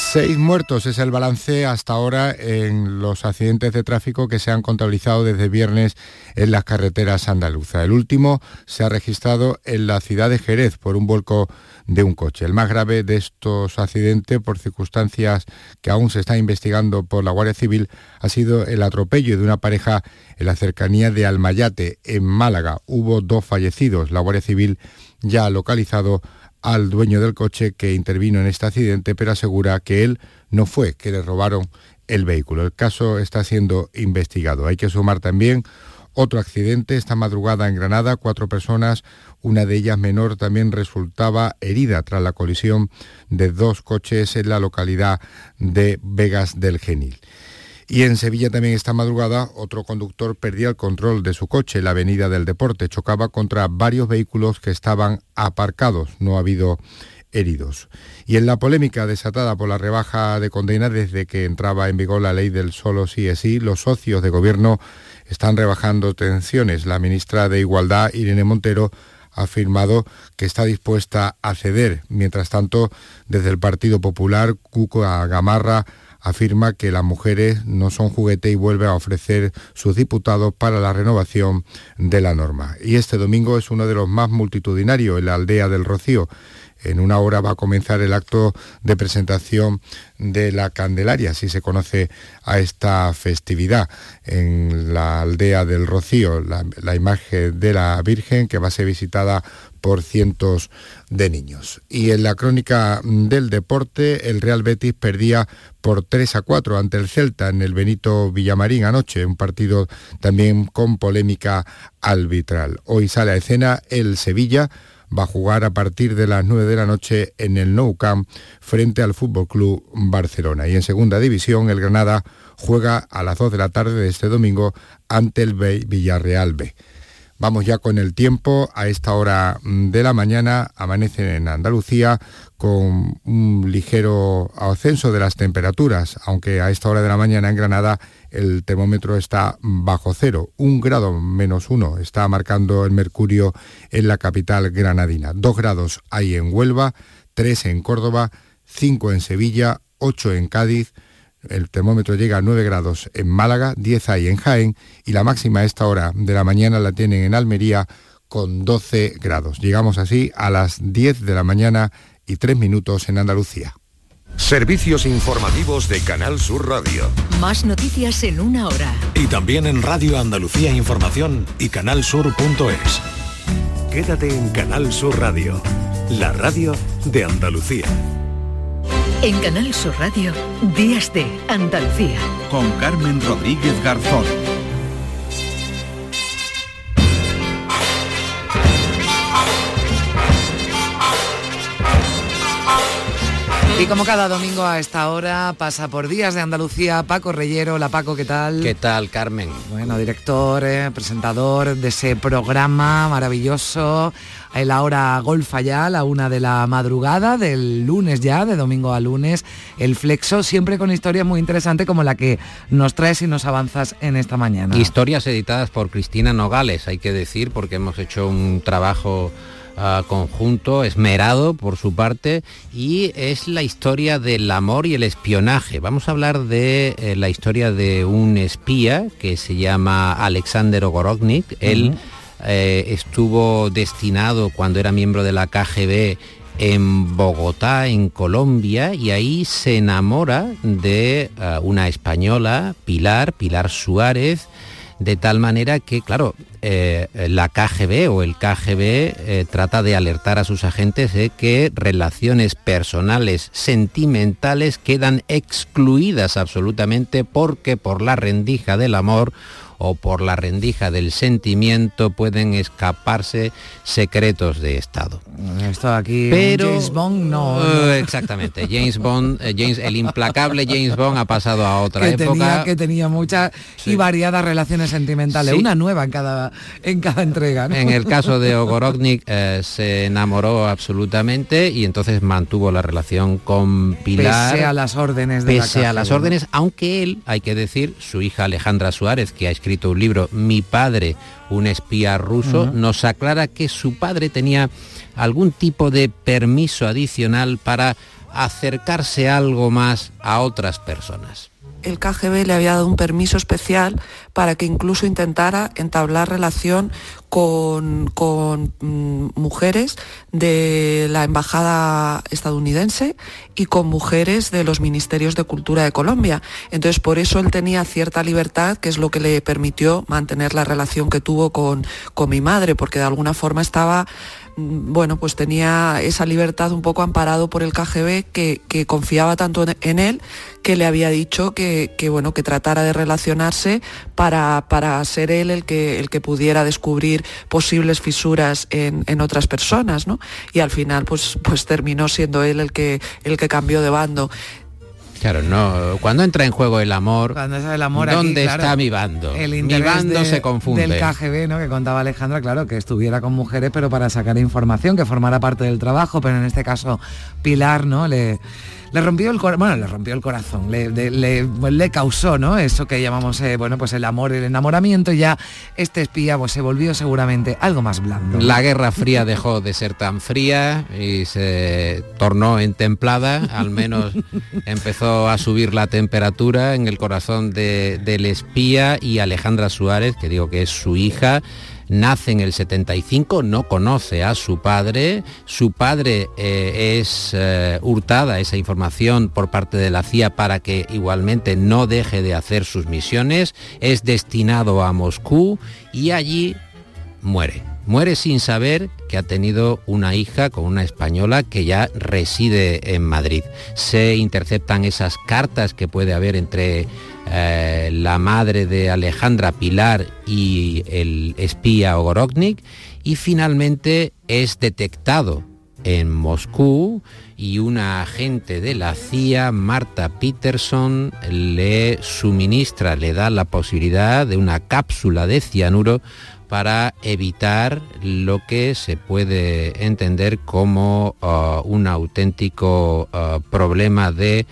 Seis muertos es el balance hasta ahora en los accidentes de tráfico que se han contabilizado desde viernes en las carreteras andaluzas. El último se ha registrado en la ciudad de Jerez por un vuelco de un coche. El más grave de estos accidentes, por circunstancias que aún se está investigando por la Guardia Civil, ha sido el atropello de una pareja en la cercanía de Almayate, en Málaga. Hubo dos fallecidos. La Guardia Civil ya ha localizado al dueño del coche que intervino en este accidente, pero asegura que él no fue, que le robaron el vehículo. El caso está siendo investigado. Hay que sumar también otro accidente esta madrugada en Granada. Cuatro personas, una de ellas menor, también resultaba herida tras la colisión de dos coches en la localidad de Vegas del Genil. Y en Sevilla también esta madrugada otro conductor perdía el control de su coche en la avenida del Deporte. Chocaba contra varios vehículos que estaban aparcados. No ha habido heridos. Y en la polémica desatada por la rebaja de condena desde que entraba en vigor la ley del solo sí es sí, los socios de gobierno están rebajando tensiones. La ministra de Igualdad, Irene Montero, ha afirmado que está dispuesta a ceder. Mientras tanto, desde el Partido Popular, Cuco Gamarra afirma que las mujeres no son juguete y vuelve a ofrecer sus diputados para la renovación de la norma. Y este domingo es uno de los más multitudinarios en la aldea del Rocío. En una hora va a comenzar el acto de presentación de la Candelaria, así se conoce a esta festividad en la aldea del Rocío, la, la, imagen de la Virgen que va a ser visitada por cientos de niños. Y en la crónica del deporte, el Real Betis perdía por 3 a 4 ante el Celta en el Benito Villamarín anoche, un partido también con polémica arbitral. Hoy sale a escena el Sevilla va a jugar a partir de las 9 de la noche en el Nou Camp frente al Fútbol Club Barcelona. Y en segunda división, el Granada juega a las 2 de la tarde de este domingo ante el Villarreal B. Vamos ya con el tiempo. A esta hora de la mañana amanece en Andalucía con un ligero ascenso de las temperaturas, aunque a esta hora de la mañana en Granada el termómetro está bajo cero. Un grado menos uno está marcando el mercurio en la capital granadina. Dos grados hay en Huelva, tres en Córdoba, cinco en Sevilla, ocho en Cádiz, el termómetro llega a 9 grados en Málaga, 10 hay en Jaén y la máxima a esta hora de la mañana la tienen en Almería con 12 grados. Llegamos así a las 10 de la mañana y 3 minutos en Andalucía. Servicios informativos de Canal Sur Radio. Más noticias en una hora. Y también en Radio Andalucía Información y canalsur.es. Quédate en Canal Sur Radio, la radio de Andalucía. En Canal Sur Radio, Días de Andalucía. Con Carmen Rodríguez Garzón. Y como cada domingo a esta hora pasa por Días de Andalucía, Paco Reyero. La Paco, ¿qué tal? ¿Qué tal, Carmen? Bueno, director, eh, presentador de ese programa maravilloso. En la hora golfa ya, la una de la madrugada, del lunes ya, de domingo a lunes. El Flexo, siempre con historias muy interesantes como la que nos traes y nos avanzas en esta mañana. Historias editadas por Cristina Nogales, hay que decir, porque hemos hecho un trabajo conjunto, esmerado por su parte, y es la historia del amor y el espionaje. Vamos a hablar de eh, la historia de un espía que se llama Alexander Ogorodnik. Él eh, estuvo destinado cuando era miembro de la KGB en Bogotá, en Colombia, y ahí se enamora de eh, una española, Pilar, Pilar Suárez, de tal manera que, claro, eh, la KGB o el KGB eh, trata de alertar a sus agentes de que relaciones personales sentimentales quedan excluidas absolutamente porque por la rendija del amor o por la rendija del sentimiento pueden escaparse secretos de Estado. Esto aquí, Pero James Bond no. Uh, exactamente, James Bond, eh, James, el implacable James Bond ha pasado a otra que época. Tenía, que tenía muchas y variadas relaciones sentimentales, Sí. una nueva en cada en cada entrega. ¿no? En el caso de Ogorodnik eh, se enamoró absolutamente y entonces mantuvo la relación con Pilar. Pese a las órdenes de la Pese a las ¿no? órdenes, aunque él, hay que decir, su hija Alejandra Suárez, que ha escrito un libro, Mi padre, un espía ruso, nos aclara que su padre tenía algún tipo de permiso adicional para acercarse algo más a otras personas. el KGB le había dado un permiso especial para que incluso intentara entablar relación con, con, mm, mujeres de la embajada estadounidense y con mujeres de los ministerios de cultura de Colombia. Entonces por eso él tenía cierta libertad, que es lo que le permitió mantener la relación que tuvo con, con mi madre, porque de alguna forma estaba bueno, pues tenía esa libertad un poco amparado por el KGB que, confiaba tanto en- en él que le había dicho que, que, bueno, que tratara de relacionarse para, para ser él el que, el que pudiera descubrir posibles fisuras en, en otras personas, ¿no? Y al final pues, pues terminó siendo él el que, el que cambió de bando. Claro, no. Cuando entra en juego el amor, Cuando es el amor aquí, ¿dónde claro, está mi bando? El mi bando de- se confunde. Del KGB, ¿no? Que contaba Alejandra, claro, que estuviera con mujeres, pero para sacar información, que formara parte del trabajo, pero en este caso Pilar, ¿no? Le, le rompió el corazón, bueno, le rompió el corazón, le, de- le- pues, le causó, ¿no? Eso que llamamos, eh, bueno, pues el amor, el enamoramiento, y ya este espía pues se volvió seguramente algo más blando. La Guerra Fría dejó de ser tan fría y se tornó en templada, al menos empezó a subir la temperatura en el corazón de- del espía y Alejandra Suárez, que digo que es su hija, nace en el 75, no conoce a su padre, su padre eh, es eh, hurtada esa información por parte de la CIA para que igualmente no deje de hacer sus misiones, es destinado a Moscú y allí muere. Muere sin saber que ha tenido una hija con una española que ya reside en Madrid. Se interceptan esas cartas que puede haber entre eh, la madre de Alejandra Pilar y el espía Ogorodnik y finalmente es detectado en Moscú y una agente de la CIA, Marta Peterson, le suministra, le da la posibilidad de una cápsula de cianuro para evitar lo que se puede entender como uh, un auténtico uh, problema de,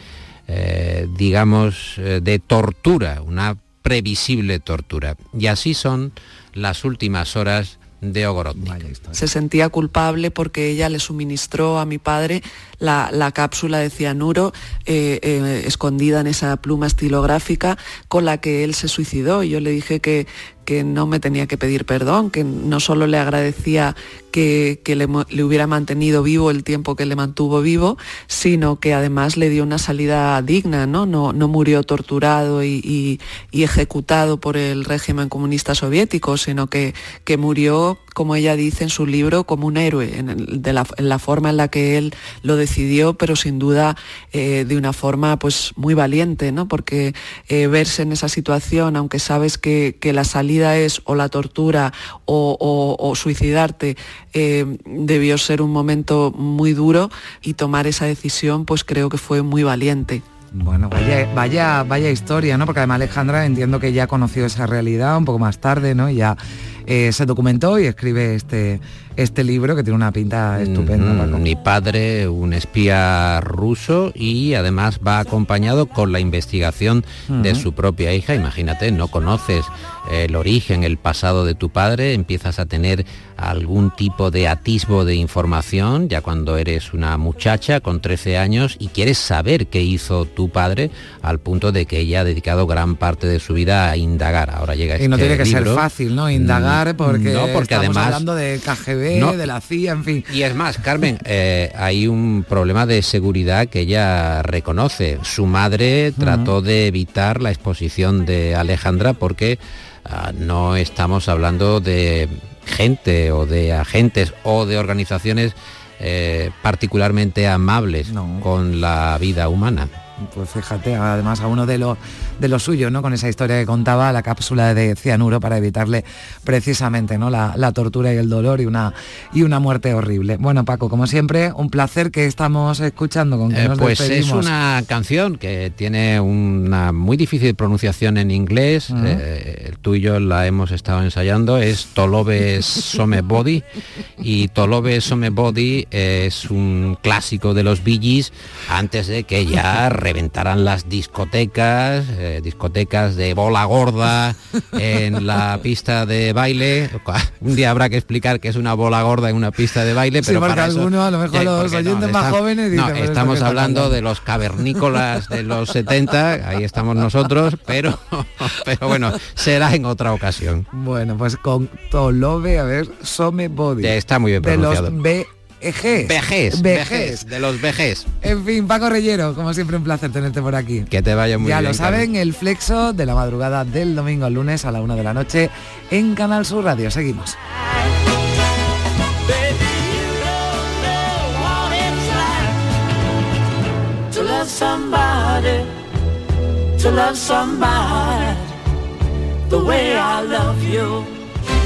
eh, digamos, eh, de tortura, una previsible tortura. Y así son las últimas horas de Ogorodnik. Se sentía culpable porque ella le suministró a mi padre la, la cápsula de cianuro eh, eh, escondida en esa pluma estilográfica con la que él se suicidó. Y yo le dije que, que no me tenía que pedir perdón, que no solo le agradecía que, que le, le hubiera mantenido vivo el tiempo que le mantuvo vivo, sino que además le dio una salida digna, ¿no? No, no murió torturado y, y- y ejecutado por el régimen comunista soviético, sino que, que murió, como ella dice en su libro, como un héroe, en, la, forma en la que él lo decidió, pero sin duda eh, de una forma pues muy valiente, ¿no? Porque eh, verse en esa situación, aunque sabes que, que la salida es o la tortura o, o- o suicidarte, eh, debió ser un momento muy duro y tomar esa decisión pues creo que fue muy valiente. Bueno, vaya, vaya, vaya historia, ¿no? Porque además Alejandra entiendo que ya conoció esa realidad un poco más tarde, ¿no? Y ya eh, se documentó y escribe este, este libro que tiene una pinta estupenda. Mm, Paco. Mi padre, un espía ruso y además va acompañado con la investigación de su propia hija. Imagínate, no conoces el origen, el pasado de tu padre, empiezas a tener algún tipo de atisbo de información ya cuando eres una muchacha con 13 años y quieres saber qué hizo tu padre al punto de que ella ha dedicado gran parte de su vida a indagar. Ahora llega Y no este tiene que ser fácil, ¿no? Indagar Porque, no, porque estamos además hablando de KGB, No. de la CIA, en fin. y es más, Carmen, eh, hay un problema de seguridad que ella reconoce. Su madre trató de evitar la exposición de Alejandra porque ah, no estamos hablando de gente o de agentes o de organizaciones eh, particularmente amables con la vida humana. Pues fíjate, además a uno de los de los suyos, ¿no? Con esa historia que contaba la cápsula de cianuro para evitarle precisamente ¿no? la, tortura y el dolor y una y una muerte horrible. Bueno, Paco, como siempre, un placer que estamos escuchando con que eh, nos Pues es una canción que tiene una muy difícil pronunciación en inglés. Eh, tú y yo la hemos estado ensayando. Es Tolobe Some Body y Tolobe Some Body es un clásico de los Billys antes de que ya reventaran las discotecas, eh, discotecas de bola gorda en la pista de baile. Un día habrá que explicar que es una bola gorda en una pista de baile, pero para algunos, a lo mejor los oyentes más jóvenes no, estamos hablando de los cavernícolas de los 70, ahí estamos nosotros, pero, pero bueno, será en otra ocasión. Bueno, pues con Tolobe, a ver, Some Body. Está muy bien pronunciado. De Vejez. Vejez. Vejez. De los vejez. En fin, Paco Reyero, como siempre un placer tenerte por aquí. Que te vaya muy bien. Ya lo saben, el flexo de la madrugada del domingo al lunes a la una de la noche en Canal Sur Radio. Seguimos.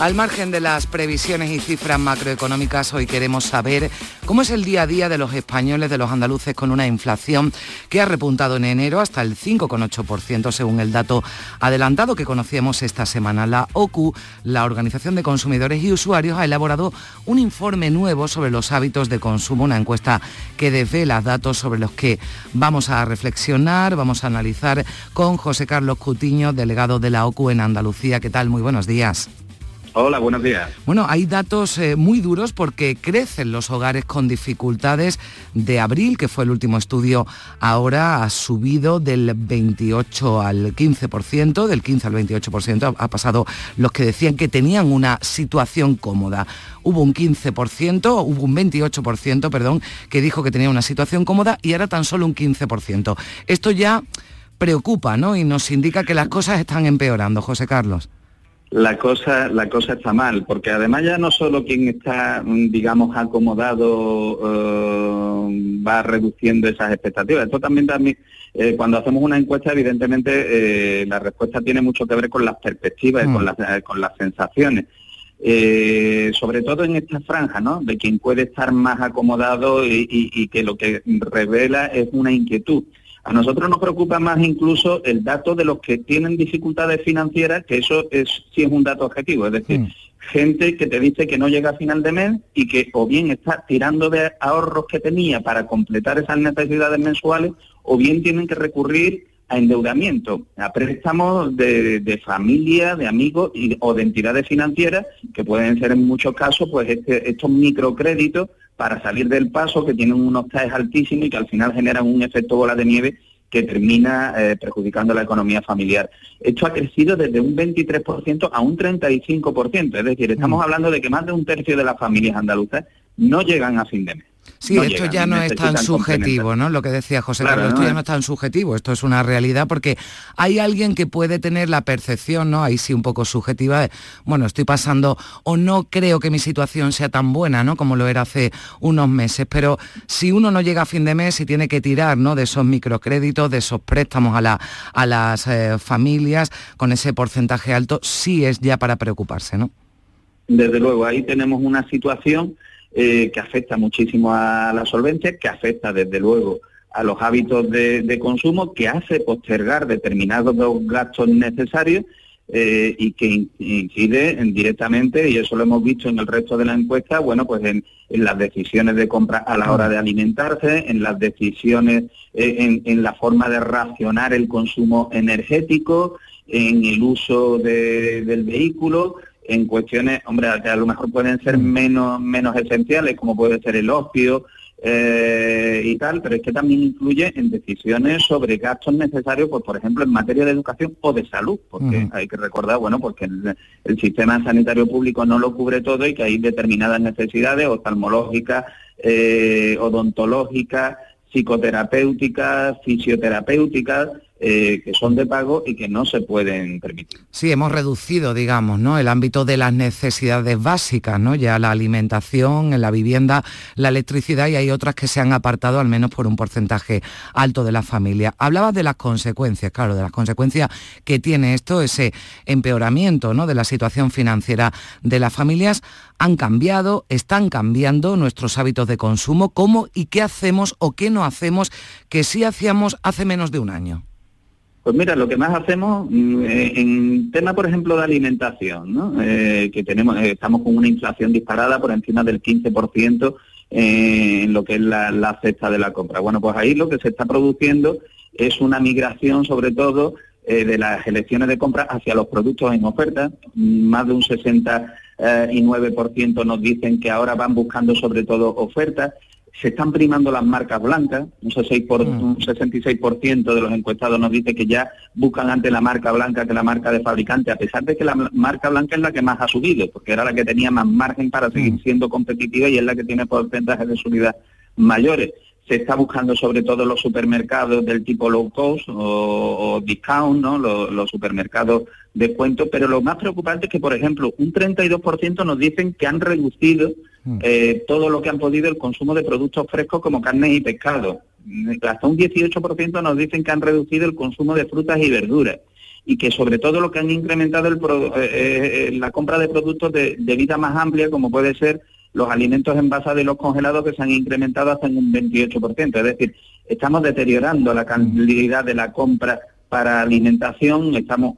Al margen de las previsiones y cifras macroeconómicas, hoy queremos saber cómo es el día a día de los españoles, de los andaluces, con una inflación que ha repuntado en enero hasta el 5,8% según el dato adelantado que conocíamos esta semana. La OCU, la Organización de Consumidores y Usuarios, ha elaborado un informe nuevo sobre los hábitos de consumo, una encuesta que desvela datos sobre los que vamos a reflexionar, vamos a analizar con José Carlos Cutiño, delegado de la OCU en Andalucía. ¿Qué tal? Muy buenos días. Hola, buenos días. Bueno, hay datos eh, muy duros porque crecen los hogares con dificultades. De abril, que fue el último estudio, ahora ha subido del 28 al 15%, del 15 al 28%, ha pasado los que decían que tenían una situación cómoda. Hubo un 15%, hubo un 28%, perdón, que dijo que tenía una situación cómoda y ahora tan solo un 15%. Esto ya preocupa, ¿no? Y nos indica que las cosas están empeorando, José Carlos la cosa la cosa está mal porque además ya no solo quien está digamos acomodado eh, va reduciendo esas expectativas esto también también eh, cuando hacemos una encuesta evidentemente eh, la respuesta tiene mucho que ver con las perspectivas y con mm. las con las sensaciones sobre todo en esta franja, ¿no? De quien puede estar más acomodado y que lo que revela es una inquietud. A nosotros nos preocupa más incluso el dato de los que tienen dificultades financieras, que eso es sí es un dato objetivo, es decir, hmm. gente que te dice que no llega a final de mes y que o bien está tirando de ahorros que tenía para completar esas necesidades mensuales, o bien tienen que recurrir a endeudamiento, a préstamos de, familia, de amigos y, o de entidades financieras, que pueden ser en muchos casos pues este, estos microcréditos para salir del paso, que tienen unos TAEs altísimos y que al final generan un efecto bola de nieve que termina eh, perjudicando la economía familiar. Esto ha crecido desde un 23% a un 35%, es decir, estamos mm. hablando de que más de un tercio de las familias andaluzas no llegan a fin de mes. Sí, esto ya no es tan subjetivo, ¿no? Lo que decía José Carlos, esto ya no es tan subjetivo, esto es una realidad porque hay alguien que puede tener la percepción, ¿no? Ahí sí un poco subjetiva de, bueno, estoy pasando o no creo que mi situación sea tan buena, ¿no? Como lo era hace unos meses, pero si uno no llega a fin de mes y tiene que tirar, ¿no? De esos microcréditos, de esos préstamos a, la, a las eh, familias con ese porcentaje alto, sí es ya para preocuparse, ¿no? Desde luego, ahí tenemos una situación eh, que afecta muchísimo a la solvencia, que afecta desde luego a los hábitos de, consumo, que hace postergar determinados gastos necesarios eh, y que incide directamente, y eso lo hemos visto en el resto de la encuesta, bueno, pues en, las decisiones de compra a la hora de alimentarse, en las decisiones, eh, en, la forma de racionar el consumo energético, en el uso del vehículo, en cuestiones, hombre, que a lo mejor pueden ser mm. menos, menos esenciales, como puede ser el opio eh, y tal, pero es que también influye en decisiones sobre gastos necesarios, pues por ejemplo, en materia de educación o de salud, porque hay que recordar, bueno, porque el, sistema sanitario público no lo cubre todo y que hay determinadas necesidades oftalmológicas, eh, odontológicas, psicoterapéuticas, fisioterapéuticas, eh, que son de pago y que no se pueden permitir. Sí, hemos reducido, digamos, ¿no? el ámbito de las necesidades básicas, ¿no? Ya la alimentación, en la vivienda, la electricidad y hay otras que se han apartado al menos por un porcentaje alto de la familia. Hablabas de las consecuencias, claro, de las consecuencias que tiene esto, ese empeoramiento ¿no? de la situación financiera de las familias. Han cambiado, están cambiando nuestros hábitos de consumo, cómo y qué hacemos o qué no hacemos que sí hacíamos hace menos de un año. Pues mira, lo que más hacemos mm, eh, en tema, por ejemplo, de alimentación, ¿no? Eh, que tenemos, eh, estamos con una inflación disparada por encima del 15% en lo que es la, cesta de la compra. Bueno, pues ahí lo que se está produciendo es una migración, sobre todo, de las elecciones de compra hacia los productos en oferta. Más de un 69% nos dicen que ahora van buscando sobre todo ofertas se están primando las marcas blancas, un, 66% mm. de los encuestados nos dice que ya buscan ante la marca blanca que la marca de fabricante, a pesar de que la marca blanca es la que más ha subido, porque era la que tenía más margen para seguir mm. siendo competitiva y es la que tiene porcentajes de subida mayores. Se está buscando sobre todo los supermercados del tipo low cost o, discount, ¿no? los, los supermercados de cuento, pero lo más preocupante es que, por ejemplo, un 32% nos dicen que han reducido. Eh, todo lo que han podido el consumo de productos frescos como carne y pescado. Hasta un 18% nos dicen que han reducido el consumo de frutas y verduras y que sobre todo lo que han incrementado el eh, eh, la compra de productos de, vida más amplia, como puede ser los alimentos envasados y los congelados, que se han incrementado hasta un 28%. Es decir, estamos deteriorando la calidad de la compra para alimentación, estamos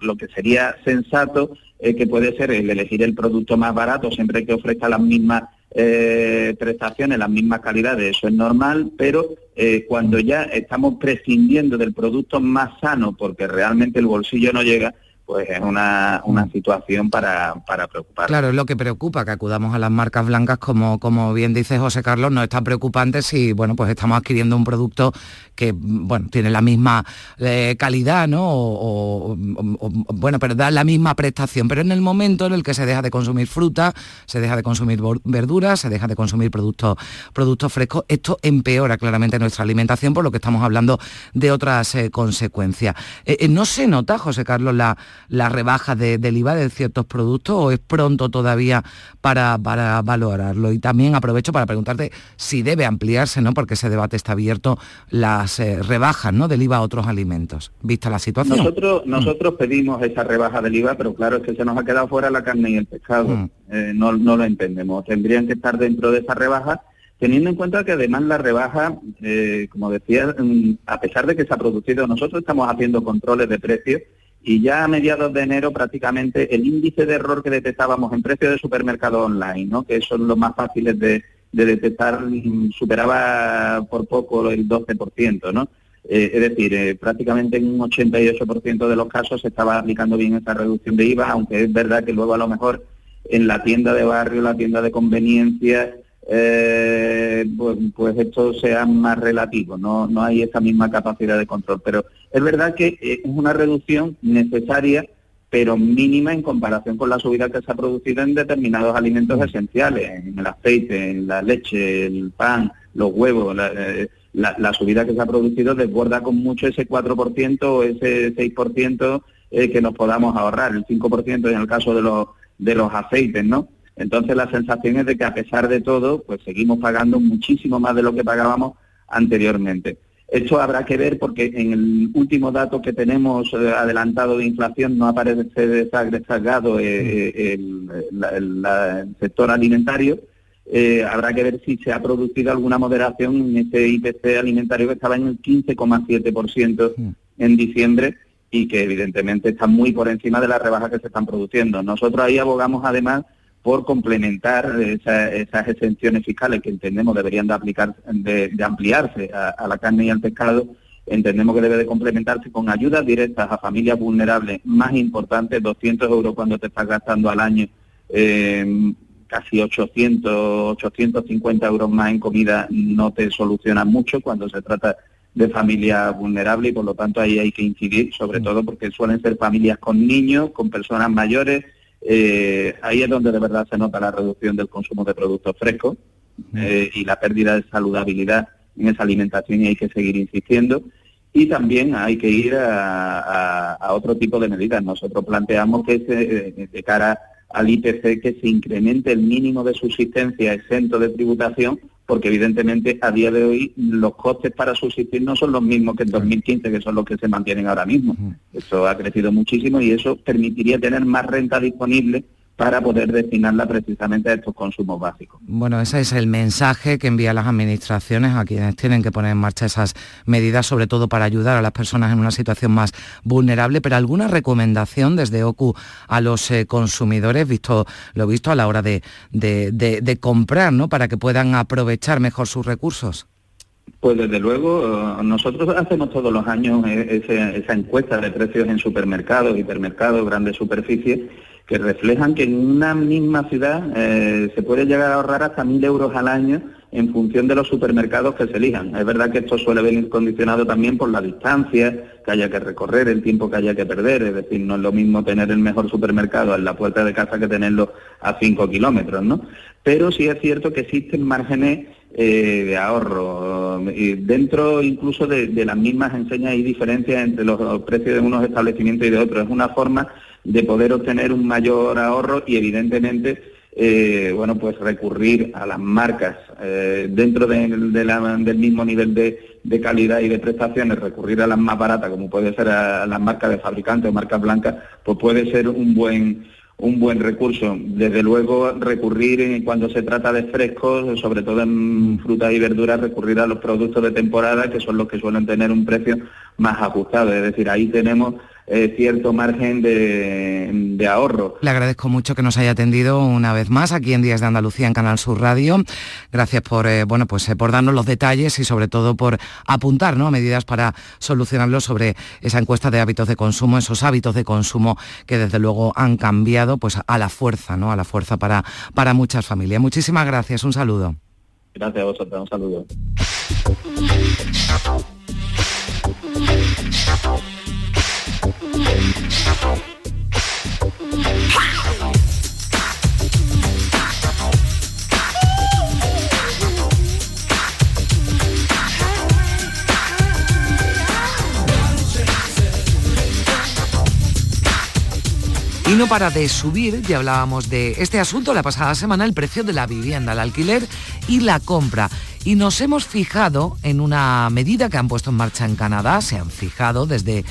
lo que sería sensato eh, que puede ser el elegir el producto más barato siempre que ofrezca las mismas eh, prestaciones, las mismas calidades, eso es normal, pero eh, cuando ya estamos prescindiendo del producto más sano porque realmente el bolsillo no llega, pues es una, una mm. situación para, para, preocupar. Claro, es lo que preocupa, que acudamos a las marcas blancas, como, como bien dice José Carlos, no es tan preocupante si, bueno, pues estamos adquiriendo un producto que, bueno, tiene la misma eh, calidad, ¿no? O, bueno, pero da la misma prestación, pero en el momento en el que se deja de consumir fruta, se deja de consumir verduras, se deja de consumir productos, productos frescos, esto empeora claramente nuestra alimentación, por lo que estamos hablando de otras eh, consecuencias. Eh, no se nota, José Carlos, la la rebaja del IVA de ciertos productos o es pronto todavía para, para valorarlo? Y también aprovecho para preguntarte si debe ampliarse, ¿no? porque ese debate está abierto, las eh, rebajas ¿no? del IVA a otros alimentos, vista la situación. Nosotros, mm. nosotros pedimos esa rebaja del IVA, pero claro, es que se nos ha quedado fuera la carne y el pescado. Mm. Eh, no, no lo entendemos. Tendrían que estar dentro de esa rebaja teniendo en cuenta que además la rebaja, eh, como decía, mm, a pesar de que se ha producido, nosotros estamos haciendo controles de precios y ya a mediados de enero prácticamente el índice de error que detectábamos en precios de supermercado online, ¿no? que son los más fáciles de, detectar, superaba por poco el 12%, ¿no? Eh, es decir, eh, prácticamente en un 88% de los casos se estaba aplicando bien esa reducción de IVA, aunque es verdad que luego a lo mejor en la tienda de barrio, la tienda de conveniencia, eh, pues, pues, esto sea más relativo, no, no hay esa misma capacidad de control. Pero es verdad que eh, es una reducción necesaria, pero mínima en comparación con la subida que se ha producido en determinados alimentos esenciales, en el aceite, en la leche, el pan, los huevos. La, eh, subida que se ha producido desborda con mucho ese 4% o ese 6% eh, que nos podamos ahorrar, el 5% en el caso de los, de los aceites, ¿no? Entonces la sensación es de que a pesar de todo, pues seguimos pagando muchísimo más de lo que pagábamos anteriormente. Esto habrá que ver porque en el último dato que tenemos eh, adelantado de inflación no aparece desagregado eh, eh, el, sector alimentario. habrá que ver si se ha producido alguna moderación en ese IPC alimentario que estaba en el 15,7% en diciembre y que evidentemente está muy por encima de las rebajas que se están produciendo. Nosotros ahí abogamos además por complementar esas exenciones fiscales que entendemos deberían de, aplicar, de, ampliarse a, la carne y al pescado, entendemos que debe de complementarse con ayudas directas a familias vulnerables, más importantes, 200 euros cuando te estás gastando al año, eh, casi 800, 850 euros más en comida no te soluciona mucho cuando se trata de familias vulnerables y por lo tanto ahí hay que incidir, sobre mm. todo porque suelen ser familias con niños, con personas mayores, eh, ahí es donde de verdad se nota la reducción del consumo de productos frescos eh, y la pérdida de saludabilidad en esa alimentación y hay que seguir insistiendo. Y también hay que ir a, otro tipo de medidas. Nosotros planteamos que se, de cara al IPC que se incremente el mínimo de subsistencia exento de tributación porque evidentemente a día de hoy los costes para subsistir no son los mismos que en 2015, que son los que se mantienen ahora mismo. Eso ha crecido muchísimo y eso permitiría tener más renta disponible para poder destinarla precisamente a estos consumos básicos. Bueno, ese es el mensaje que envían las administraciones a quienes tienen que poner en marcha esas medidas, sobre todo para ayudar a las personas en una situación más vulnerable, pero alguna recomendación desde OCU a los eh, consumidores, visto lo visto a la hora de, comprar, ¿no? Para que puedan aprovechar mejor sus recursos. Pues desde luego, nosotros hacemos todos los años eh, esa encuesta de precios en supermercados, hipermercados, grandes superficies, que reflejan que en una misma ciudad eh, se puede llegar a ahorrar hasta mil euros al año en función de los supermercados que se elijan. Es verdad que esto suele venir condicionado también por la distancia que haya que recorrer, el tiempo que haya que perder. Es decir, no es lo mismo tener el mejor supermercado en la puerta de casa que tenerlo a cinco kilómetros, ¿no? Pero sí es cierto que existen márgenes eh, de ahorro. Y dentro incluso de, de las mismas enseñas hay diferencias entre los precios de unos establecimientos y de otros. Es una forma de poder obtener un mayor ahorro y evidentemente eh, bueno pues recurrir a las marcas eh, dentro del mismo nivel de, calidad y de prestaciones recurrir a las más baratas como puede ser a, las marcas de fabricantes o marcas blancas pues puede ser un buen un buen recurso. Desde luego, recurrir cuando se trata de frescos, sobre todo en frutas y verduras, recurrir a los productos de temporada, que son los que suelen tener un precio más ajustado. Es decir, ahí tenemos eh, cierto margen de, ahorro. Le agradezco mucho que nos haya atendido una vez más aquí en Días de Andalucía en Canal Sur Radio. Gracias por, eh, bueno, pues, eh, por darnos los detalles y sobre todo por apuntar ¿no? medidas para solucionarlo sobre esa encuesta de hábitos de consumo, esos hábitos de consumo que desde luego han cambiado pues, a la fuerza, ¿no? a la fuerza para, para muchas familias. Muchísimas gracias, un saludo. Gracias a vosotros, un saludo. Y no para de subir, ya hablábamos de este asunto la pasada semana, el precio de la vivienda, el alquiler y la compra. Y nos hemos fijado en una medida que han puesto en marcha en Canadá, se han fijado desde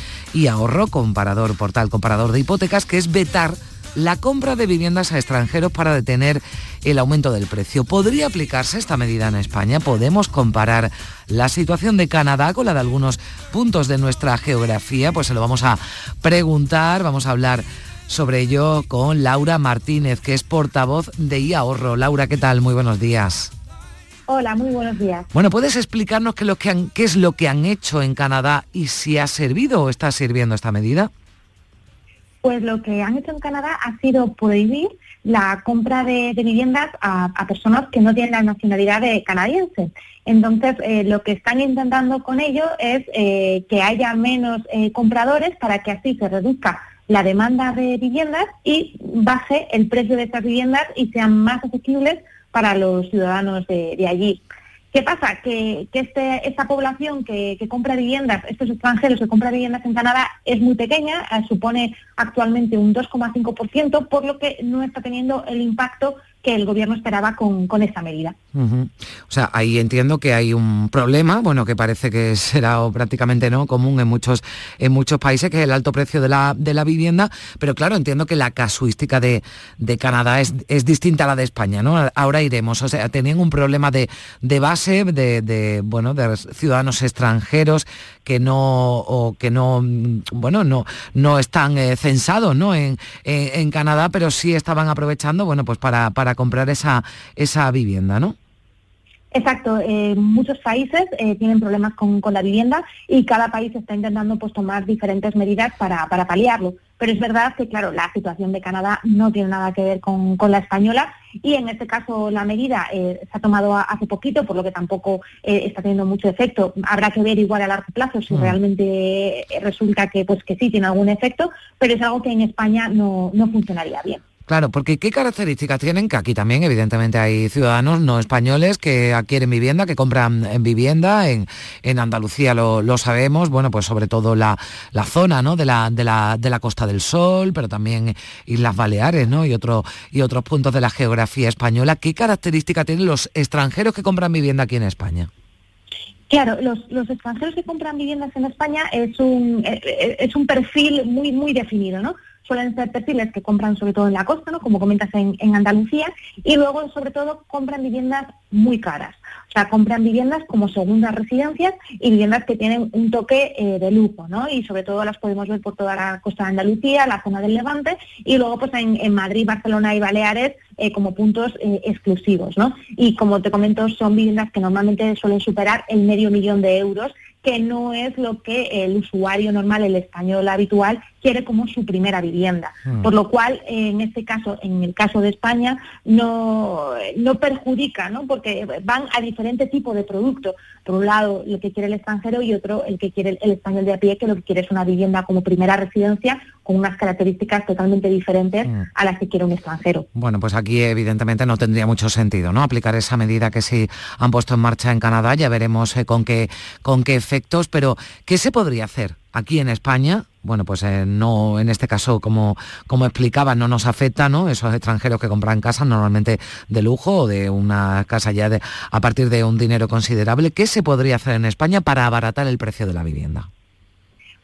ahorro comparador, portal comparador de hipotecas, que es vetar la compra de viviendas a extranjeros para detener el aumento del precio. ¿Podría aplicarse esta medida en España? ¿Podemos comparar la situación de Canadá con la de algunos puntos de nuestra geografía? Pues se lo vamos a preguntar, vamos a hablar sobre ello con Laura Martínez, que es portavoz de iAhorro. Laura, ¿qué tal? Muy buenos días. Hola, muy buenos días. Bueno, ¿puedes explicarnos qué, lo que han, qué es lo que han hecho en Canadá y si ha servido o está sirviendo esta medida? Pues lo que han hecho en Canadá ha sido prohibir la compra de, viviendas a, personas que no tienen la nacionalidad de canadiense. Entonces, eh, lo que están intentando con ello es eh, que haya menos eh, compradores para que así se reduzca la demanda de viviendas y baje el precio de estas viviendas y sean más asequibles para los ciudadanos de, allí. ¿Qué pasa? Que, este, esta población que, compra viviendas, estos extranjeros que compran viviendas en Canadá, es muy pequeña, eh, supone actualmente un 2,5%, por lo que no está teniendo el impacto que el gobierno esperaba con, con esta medida. O sea, ahí entiendo que hay un problema, bueno, que parece que será prácticamente no común en muchos, en muchos países, que es el alto precio de la, de la vivienda, pero claro, entiendo que la casuística de, de Canadá es, es, distinta a la de España, ¿no? Ahora iremos, o sea, tenían un problema de, de base, de, de, bueno, de ciudadanos extranjeros que no, o que no, bueno, no, no están eh, censados, ¿no? En, en, Canadá, pero sí estaban aprovechando, bueno, pues para, para comprar esa, esa vivienda, ¿no? Exacto, eh, muchos países eh, tienen problemas con, la vivienda y cada país está intentando pues, tomar diferentes medidas para, paliarlo. Pero es verdad que, claro, la situación de Canadá no tiene nada que ver con, la española y en este caso la medida eh, se ha tomado hace poquito, por lo que tampoco está teniendo mucho efecto. Habrá que ver igual a largo plazo si mm. realmente resulta que, pues, que sí tiene algún efecto, pero es algo que en España no, no funcionaría bien. Claro, porque ¿qué características tienen? Que aquí también evidentemente hay ciudadanos no españoles que adquieren vivienda, que compran en vivienda, en, Andalucía lo, sabemos, bueno, pues sobre todo la, zona ¿no? de, la, de, la, de la Costa del Sol, pero también Islas Baleares ¿no? y, otro, y otros puntos de la geografía española. ¿Qué características tienen los extranjeros que compran vivienda aquí en España? Claro, los, los, extranjeros que compran viviendas en España es un, eh, eh, es un perfil muy, muy definido, ¿no? Suelen ser perfiles que compran sobre todo en la costa, ¿no? como comentas en, Andalucía, y luego sobre todo compran viviendas muy caras. O sea, compran viviendas como segundas residencias y viviendas que tienen un toque eh, de lujo, ¿no? Y sobre todo las podemos ver por toda la costa de Andalucía, la zona del Levante, y luego pues en, Madrid, Barcelona y Baleares eh, como puntos eh, exclusivos, ¿no? Y como te comento, son viviendas que normalmente suelen superar el medio millón de euros que no es lo que el usuario normal, el español habitual, quiere como su primera vivienda. Hmm. Por lo cual, en este caso, en el caso de España, no, no perjudica, ¿no? porque van a diferente tipo de producto. Por un lado, lo que quiere el extranjero y otro, el que quiere el español de a pie, que lo que quiere es una vivienda como primera residencia con unas características totalmente diferentes hmm. a las que quiere un extranjero. Bueno, pues aquí evidentemente no tendría mucho sentido, ¿no? Aplicar esa medida que sí han puesto en marcha en Canadá, ya veremos eh, con qué con qué pero ¿qué se podría hacer aquí en España? Bueno, pues eh, no, en este caso, como, como explicaba, no nos afecta, ¿no? Esos extranjeros que compran casas normalmente de lujo o de una casa ya de, a partir de un dinero considerable. ¿Qué se podría hacer en España para abaratar el precio de la vivienda?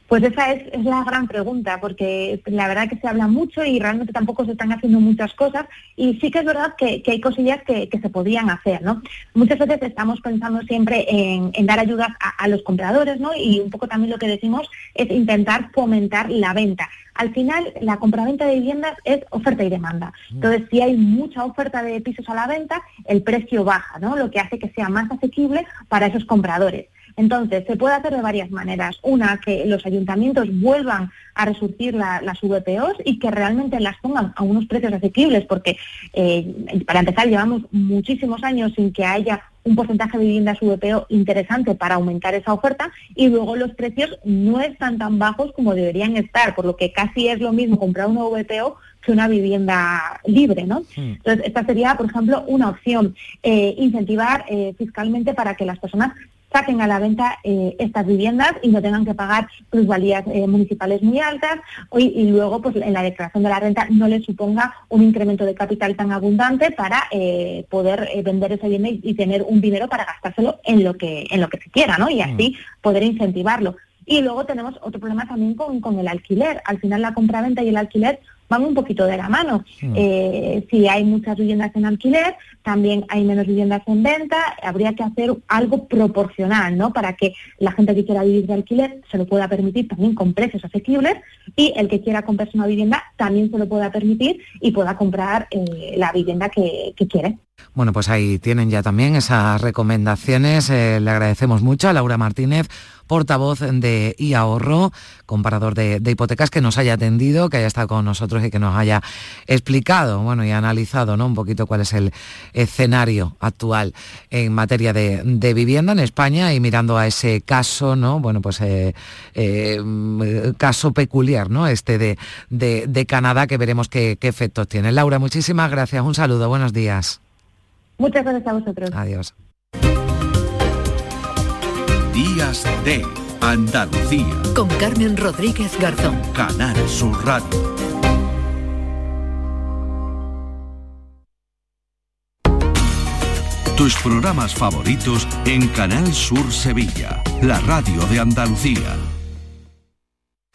Pues esa es, la gran pregunta, porque la verdad que se habla mucho y realmente tampoco se están haciendo muchas cosas y sí que es verdad que, hay cosillas que, se podían hacer, ¿no? Muchas veces estamos pensando siempre en, dar ayudas a, los compradores, ¿no? Y un poco también lo que decimos es intentar fomentar la venta. Al final, la compraventa de viviendas es oferta y demanda. Mm. Entonces, si hay mucha oferta de pisos a la venta, el precio baja, ¿no? Lo que hace que sea más asequible para esos compradores. Entonces, se puede hacer de varias maneras. Una, que los ayuntamientos vuelvan a resurgir las VPOs y que realmente las pongan a unos precios asequibles, porque eh, para empezar llevamos muchísimos años sin que haya un porcentaje de viviendas VPO interesante para aumentar esa oferta y luego los precios no están tan bajos como deberían estar, por lo que casi es lo mismo comprar una VPO que una vivienda libre, ¿no? Entonces, esta sería, por ejemplo, una opción, eh, incentivar eh, fiscalmente para que las personas saquen a la venta eh, estas viviendas y no tengan que pagar plusvalías eh, municipales muy altas y, luego pues en la declaración de la renta no les suponga un incremento de capital tan abundante para eh, poder vender ese bien y, tener un dinero para gastárselo en lo que en lo que se quiera, ¿no? Y así mm. poder incentivarlo. Y luego tenemos otro problema también con, con el alquiler. Al final la compraventa y el alquiler van un poquito de la mano. Eh, si hay muchas viviendas en alquiler, también hay menos viviendas en venta, habría que hacer algo proporcional, ¿no? Para que la gente que quiera vivir de alquiler se lo pueda permitir también con precios asequibles y el que quiera comprarse una vivienda también se lo pueda permitir y pueda comprar eh, la vivienda que, que quiere. Bueno, pues ahí tienen ya también esas recomendaciones. Eh, le agradecemos mucho a Laura Martínez, portavoz de iAhorro, comparador de, hipotecas, que nos haya atendido, que haya estado con nosotros y que nos haya explicado, bueno, y analizado, ¿no? Un poquito cuál es el escenario actual en materia de, vivienda en España y mirando a ese caso, ¿no? Bueno, pues eh, eh, caso peculiar, ¿no? Este de, de, Canadá, que veremos qué efectos tiene. Laura, muchísimas gracias. Un saludo. Buenos días. Muchas gracias a vosotros. Adiós. Días de Andalucía. Con Carmen Rodríguez Garzón. Canal Sur Radio. Tus programas favoritos en Canal Sur Sevilla, la radio de Andalucía.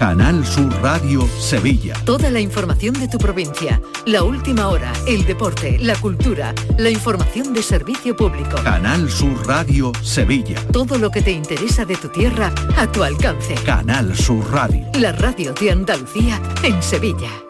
Canal Sur Radio Sevilla. Toda la información de tu provincia, la última hora, el deporte, la cultura, la información de servicio público. Canal Sur Radio Sevilla. Todo lo que te interesa de tu tierra a tu alcance. Canal Sur Radio. La radio de Andalucía en Sevilla.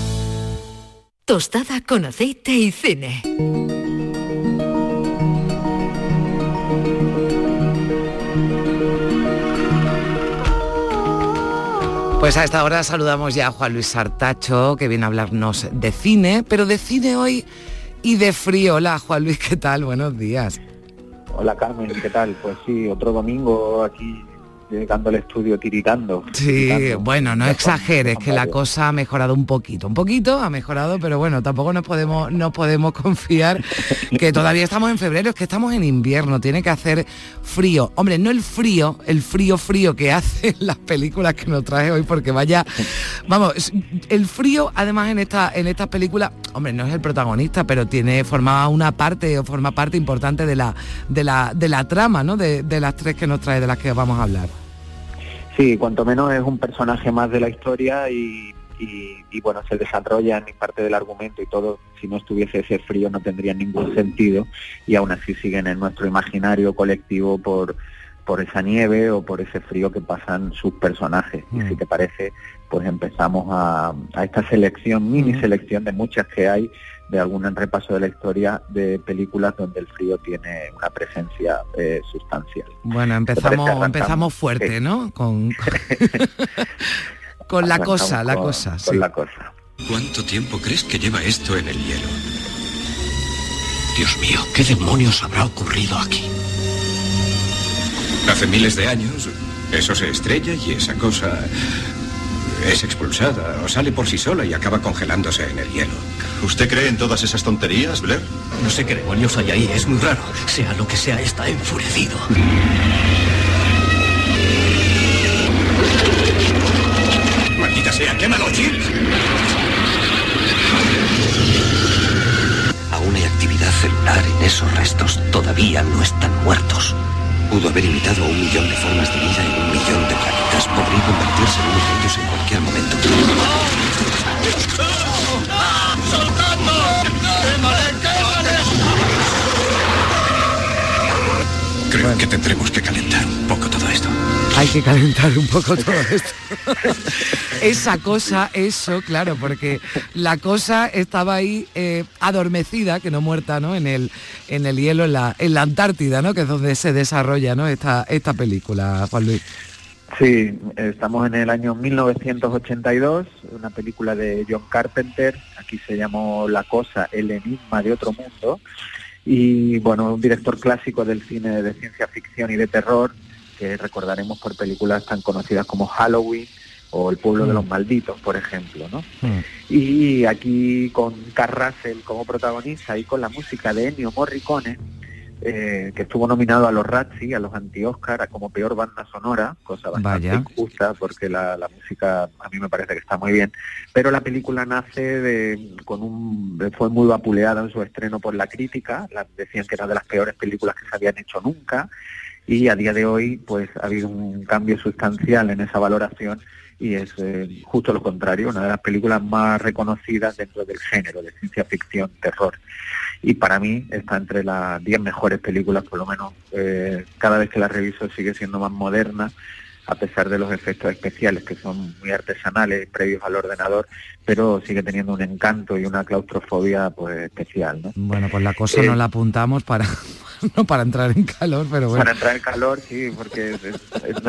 Tostada con aceite y cine. Pues a esta hora saludamos ya a Juan Luis Sartacho, que viene a hablarnos de cine, pero de cine hoy y de frío. Hola Juan Luis, ¿qué tal? Buenos días. Hola Carmen, ¿qué tal? Pues sí, otro domingo aquí llegando al estudio tiritando. Sí, bueno, no exageres, que la cosa ha mejorado un poquito. Un poquito ha mejorado, pero bueno, tampoco nos podemos, no podemos confiar que todavía estamos en febrero, es que estamos en invierno, tiene que hacer frío. Hombre, no el frío, el frío frío que hacen las películas que nos trae hoy, porque vaya, vamos, el frío además en esta, en estas películas, hombre, no es el protagonista, pero tiene, forma una parte o forma parte importante de la, de la, de la trama, ¿no? De, de las tres que nos trae, de las que vamos a hablar. Sí, cuanto menos es un personaje más de la historia y, bueno, se desarrolla en parte del argumento y todo, si no estuviese ese frío no tendría ningún sentido y aún así siguen en nuestro imaginario colectivo por, por esa nieve o por ese frío que pasan sus personajes. Y si mm. te parece, pues empezamos a, a esta selección, mini mm. selección de muchas que hay de algún repaso de la historia de películas donde el frío tiene una presencia eh, sustancial. Bueno, empezamos, empezamos fuerte, ¿no? Con, con la cosa, la cosa. Con la cosa. ¿Cuánto tiempo crees que lleva esto en el hielo? Dios mío, ¿qué demonios habrá ocurrido aquí? Hace miles de años, eso se estrella y esa cosa es expulsada o sale por sí sola y acaba congelándose en el hielo. ¿Usted cree en todas esas tonterías, Blair? No sé qué demonios hay ahí, es muy raro. Sea lo que sea, está enfurecido. ¡Maldita sea! ¡Quémalo, Jill! Aún hay actividad celular en esos restos. Todavía no están muertos. Pudo haber imitado un millón de formas de vida en un millón de planetas. Podría convertirse en uno de ellos en cualquier momento. ¡Soltando! Creo que tendremos que calentar un poco. Hay que calentar un poco todo esto. Esa cosa, eso, claro, porque la cosa estaba ahí eh, adormecida, que no muerta, ¿no? En el, en el hielo, en la, en la Antártida, ¿no? Que es donde se desarrolla, ¿no? Esta, esta película, Juan Luis. Sí, estamos en el año 1982, una película de John Carpenter, aquí se llamó La Cosa, el enigma de otro mundo, y bueno, un director clásico del cine de ciencia ficción y de terror que recordaremos por películas tan conocidas como Halloween o El pueblo de los malditos, por ejemplo, ¿no? Y aquí con Carl como protagonista y con la música de Ennio Morricone, eh, que estuvo nominado a los Razzie, a los anti-Oscar, como peor banda sonora, cosa bastante justa porque la, música a mí me parece que está muy bien, pero la película nace de, con un, fue muy vapuleada en su estreno por la crítica, la, decían que era de las peores películas que se habían hecho nunca, y a día de hoy pues ha habido un cambio sustancial en esa valoración y es eh, justo lo contrario, una de las películas más reconocidas dentro del género de ciencia ficción, terror. Y para mí está entre las 10 mejores películas, por lo menos eh, cada vez que la reviso sigue siendo más moderna, a pesar de los efectos especiales que son muy artesanales, previos al ordenador, pero sigue teniendo un encanto y una claustrofobia pues especial. ¿no? Bueno, pues la cosa no la apuntamos para no para entrar en calor, pero bueno. Para entrar en calor, sí, porque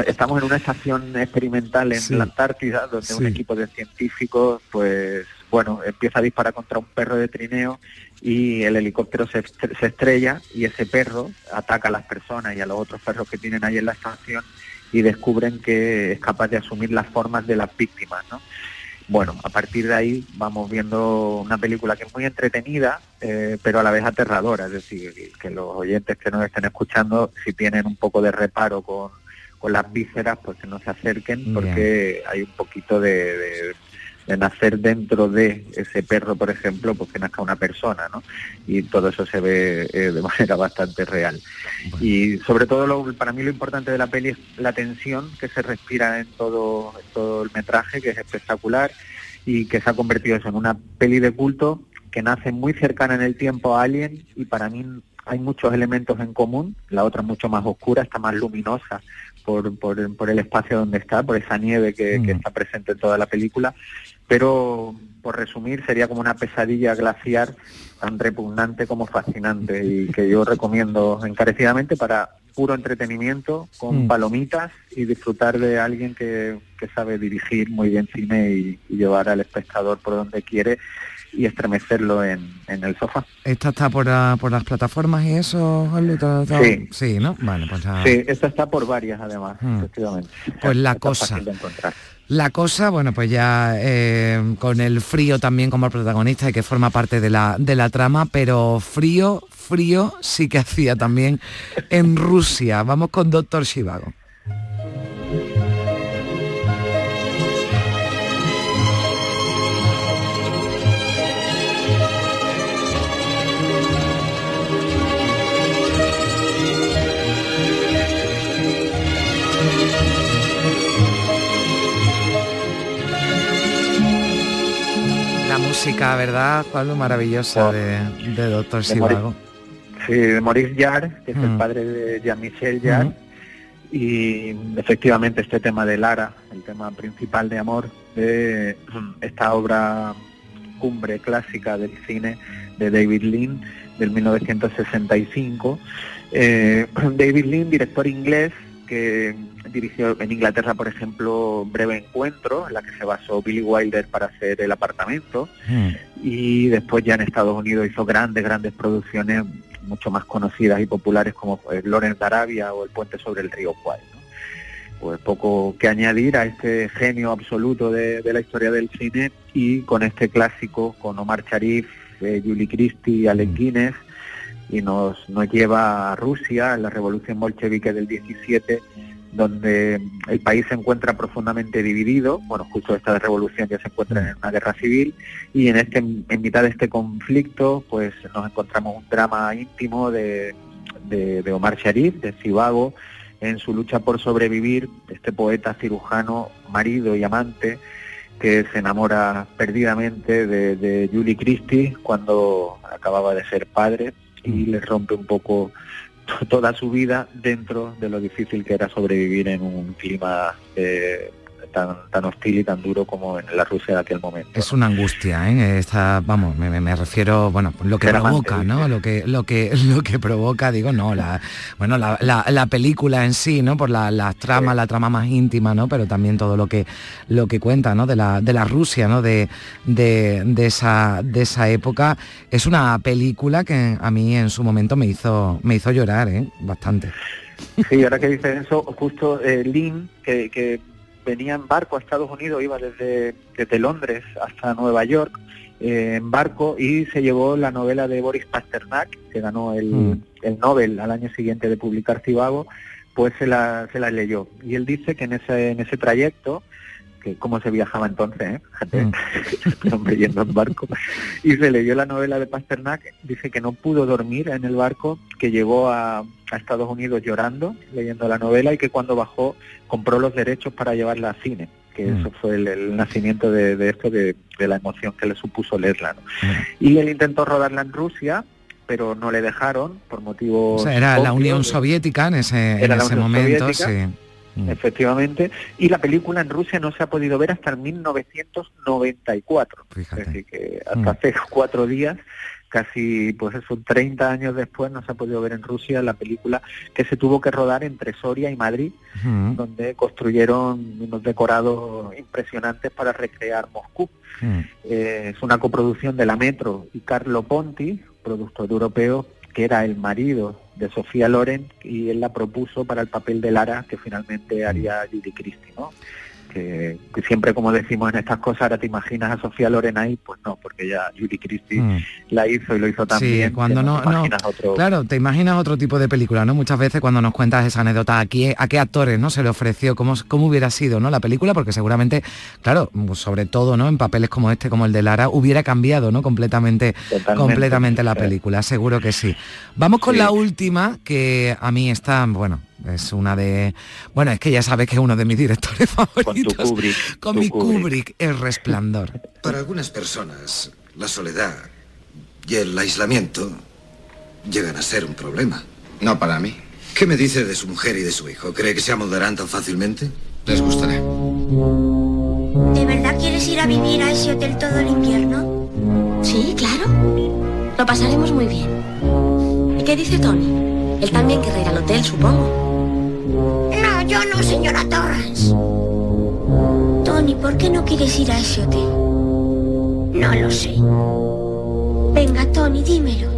estamos en una estación experimental en la Antártida, donde un equipo de científicos, pues, bueno, empieza a disparar contra un perro de trineo y el helicóptero se, se estrella y ese perro ataca a las personas y a los otros perros que tienen ahí en la estación y descubren que es capaz de asumir las formas de las víctimas, ¿no? Bueno, a partir de ahí vamos viendo una película que es muy entretenida, eh, pero a la vez aterradora, es decir, que los oyentes que nos estén escuchando, si tienen un poco de reparo con, las vísceras, pues que no se acerquen, porque hay un poquito de, de nacer dentro de ese perro, por ejemplo, pues que nazca una persona, ¿no? Y todo eso se ve eh, de manera bastante real. Y sobre todo, lo, para mí lo importante de la peli es la tensión que se respira en todo, todo el metraje, que es espectacular y que se ha convertido eso en una peli de culto que nace muy cercana en el tiempo a Alien y para mí hay muchos elementos en común, la otra mucho más oscura, está más luminosa por, por, por el espacio donde está, por esa nieve que, que, está presente en toda la película, pero por resumir sería como una pesadilla glaciar tan repugnante como fascinante y que yo recomiendo encarecidamente para puro entretenimiento, con palomitas y disfrutar de alguien que, que sabe dirigir muy bien cine y, llevar al espectador por donde quiere y estremecerlo en, en el sofá. ¿Esta está por, por las plataformas y eso, Sí. Sí, ¿no? Bueno, pues Sí, esta está por varias además, mm. efectivamente. Pues la cosa. La cosa, bueno, pues ya eh, con el frío también como protagonista y que forma parte de la, de la trama, pero frío, frío sí que hacía también en Rusia. Vamos con Doctor Shivago. Música, ¿verdad, Pablo? Maravillosa oh. de, Doctor Sivago. Sí, de Maurice Jarre, que es el mm. padre de Jean-Michel Jarre. Mm. Y efectivamente este tema de Lara, el tema principal de amor de esta obra cumbre clásica del cine de David Lean del 1965. Eh, David Lean, director inglés, que dirigió en Inglaterra, por ejemplo, Breve Encuentro, en la que se basó Billy Wilder para hacer El apartamento, hmm. y después ya en Estados Unidos hizo grandes, grandes producciones mucho más conocidas y populares como Lawrence de Arabia o El puente sobre el río Kwai. Pues poco que añadir a este genio absoluto de, la historia del cine y con este clásico, con Omar Sharif, eh, Julie Christie Alec hmm. Guinness, y nos, nos lleva a Rusia, en la revolución bolchevique del 17, donde el país se encuentra profundamente dividido, bueno, justo esta revolución ya se encuentra en una guerra civil, y en, este, en mitad de este conflicto, pues nos encontramos un drama íntimo de, de, Omar Sharif, de Cibago, en su lucha por sobrevivir, este poeta cirujano, marido y amante, que se enamora perdidamente de, de Julie Christie cuando acababa de ser padre y mm. le rompe un poco toda su vida dentro de lo difícil que era sobrevivir en un clima eh, tan, tan hostil y tan duro como en la Rusia de aquel momento. Es una angustia, ¿eh? Esta, vamos, me, refiero, bueno, lo que provoca, ¿no? Lo que, lo que, lo que provoca, digo, no, la, bueno, la, la, película en sí, ¿no? Por la, la trama, la trama más íntima, ¿no? Pero también todo lo que, lo que cuenta, ¿no? De la, de la Rusia, ¿no? De, de, de, esa, de esa época. Es una película que a mí en su momento me hizo, me hizo llorar, ¿eh? Bastante. Sí, ahora que dices eso, justo eh, que, que venía en barco a Estados Unidos, iba desde, desde Londres hasta Nueva York eh, en barco y se llevó la novela de Boris Pasternak, que ganó el, Mm. el Nobel al año siguiente de publicar Cibago, pues se la, se la leyó. Y él dice que en ese, en ese trayecto, que cómo se viajaba entonces, ¿eh? Fíjate, hombre yendo en barco, y se leyó la novela de Pasternak, dice que no pudo dormir en el barco, que llegó a, a Estados Unidos llorando, leyendo la novela, y que cuando bajó compró los derechos para llevarla a cine que Mm. eso fue el, el nacimiento de, de esto, de, de la emoción que le supuso leerla. ¿no? Y él intentó rodarla en Rusia, pero no le dejaron por O motivos... sea, era la Unión Soviética en ese, en ese momento, sí. Soviética. Efectivamente, y la película en Rusia no se ha podido ver hasta el 1994. Es decir, que hasta Mm. hace cuatro días, casi pues eso, 30 años después, no se ha podido ver en Rusia la película que se tuvo que rodar entre Soria y Madrid, Mm. donde construyeron unos decorados impresionantes para recrear Moscú. Eh, es una coproducción de la Metro y Carlo Ponti, productor europeo, que era el marido de Sofía Loren y él la propuso para el papel de Lara que finalmente haría Judy Christie, ¿no? Que, que siempre como decimos en estas cosas, ahora te imaginas a Sofía Loren ahí, pues no, porque ya Judy Christie Mm. la hizo y lo hizo también. Sí, cuando no, otro- claro, te imaginas otro tipo de película, ¿no? Muchas veces cuando nos cuentas esa anécdota, aquí, a qué actores, ¿no? Se le ofreció, cómo, cómo hubiera sido, ¿no? La película, porque seguramente, claro, sobre todo, ¿no? En papeles como este, como el de Lara, hubiera cambiado, ¿no? Completamente, Totalmente, completamente la sí. película, seguro que sí. Vamos con Sí. la última, que a mí está, bueno, es una de, bueno, es que ya sabes que es uno de mis directores favoritos. Con tu Kubrick. Con tu mi Kubrick, El Resplandor. Para algunas personas, la soledad y el aislamiento llegan a ser un problema. No para mí. ¿Qué me dice de su mujer y de su hijo? ¿Cree que se amoldarán tan fácilmente? Les gustará. ¿De verdad quieres ir a vivir a ese hotel todo el invierno? Sí, claro. Lo pasaremos muy bien. ¿Y qué dice Tony? Él también querrá ir al hotel, supongo. No, yo no, señora Torrance. Tony, ¿por qué no quieres ir a ese hotel? No lo sé. Venga, Tony, dímelo.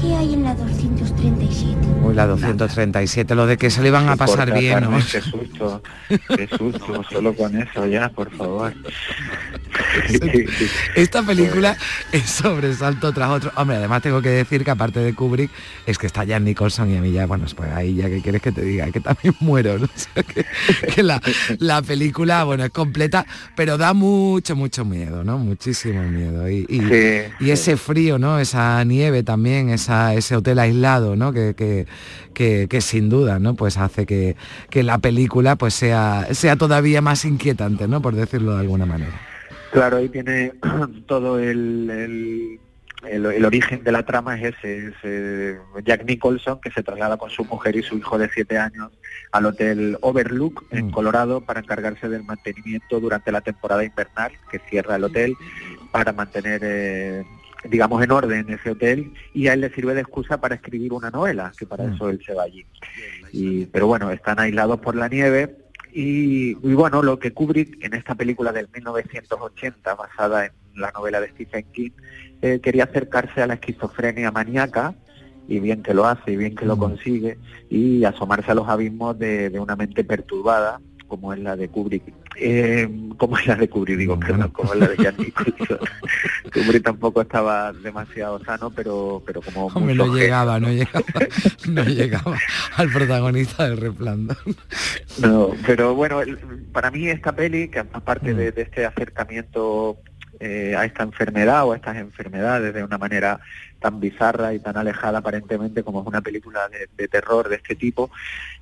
¿Qué hay en la 237? Uy, la 237, lo de que se le iban a pasar bien, ¿no? Qué susto, qué susto, solo con eso ya, por favor. Esta película es sobresalto tras otro. Hombre, además tengo que decir que aparte de Kubrick, es que está Jan Nicholson y a mí ya, bueno, pues ahí ya que quieres que te diga, que también muero, ¿no? O sea, que, que la, la película, bueno, es completa, pero da mucho, mucho miedo, ¿no? Muchísimo miedo. Y, y- Sí, y ese frío, ¿no? Esa nieve también, esa, ese hotel aislado, ¿no? Que, que, que- que sin duda, ¿no? Pues hace que, que la película pues sea, sea todavía más inquietante, ¿no? Por decirlo de alguna manera. Claro, ahí tiene todo el, el, el- el origen de la trama es ese, es eh, Jack Nicholson que se traslada con su mujer y su hijo de siete años al hotel Overlook en Colorado para encargarse del mantenimiento durante la temporada invernal que cierra el hotel para mantener eh, digamos en orden ese hotel y a él le sirve de excusa para escribir una novela que para eso él se va allí. Y, pero bueno están aislados por la nieve y, y bueno, lo que Kubrick en esta película del 1980, basada en la novela de Stephen King, eh, quería acercarse a la esquizofrenia maníaca, y bien que lo hace, y bien que lo consigue, y asomarse a los abismos de, de una mente perturbada, como es la de Kubrick. Eh, como es la de Kubrick, digo, perdón, como es la de Nicholson. Kubrick tampoco estaba demasiado sano, pero, pero como Hombre, mucho no llegaba, no llegaba, no llegaba al protagonista del Resplandor. No, pero bueno, el- para mí esta peli, que aparte de, de este acercamiento eh, a esta enfermedad o a estas enfermedades de una manera tan bizarra y tan alejada aparentemente como es una película de, de terror de este tipo,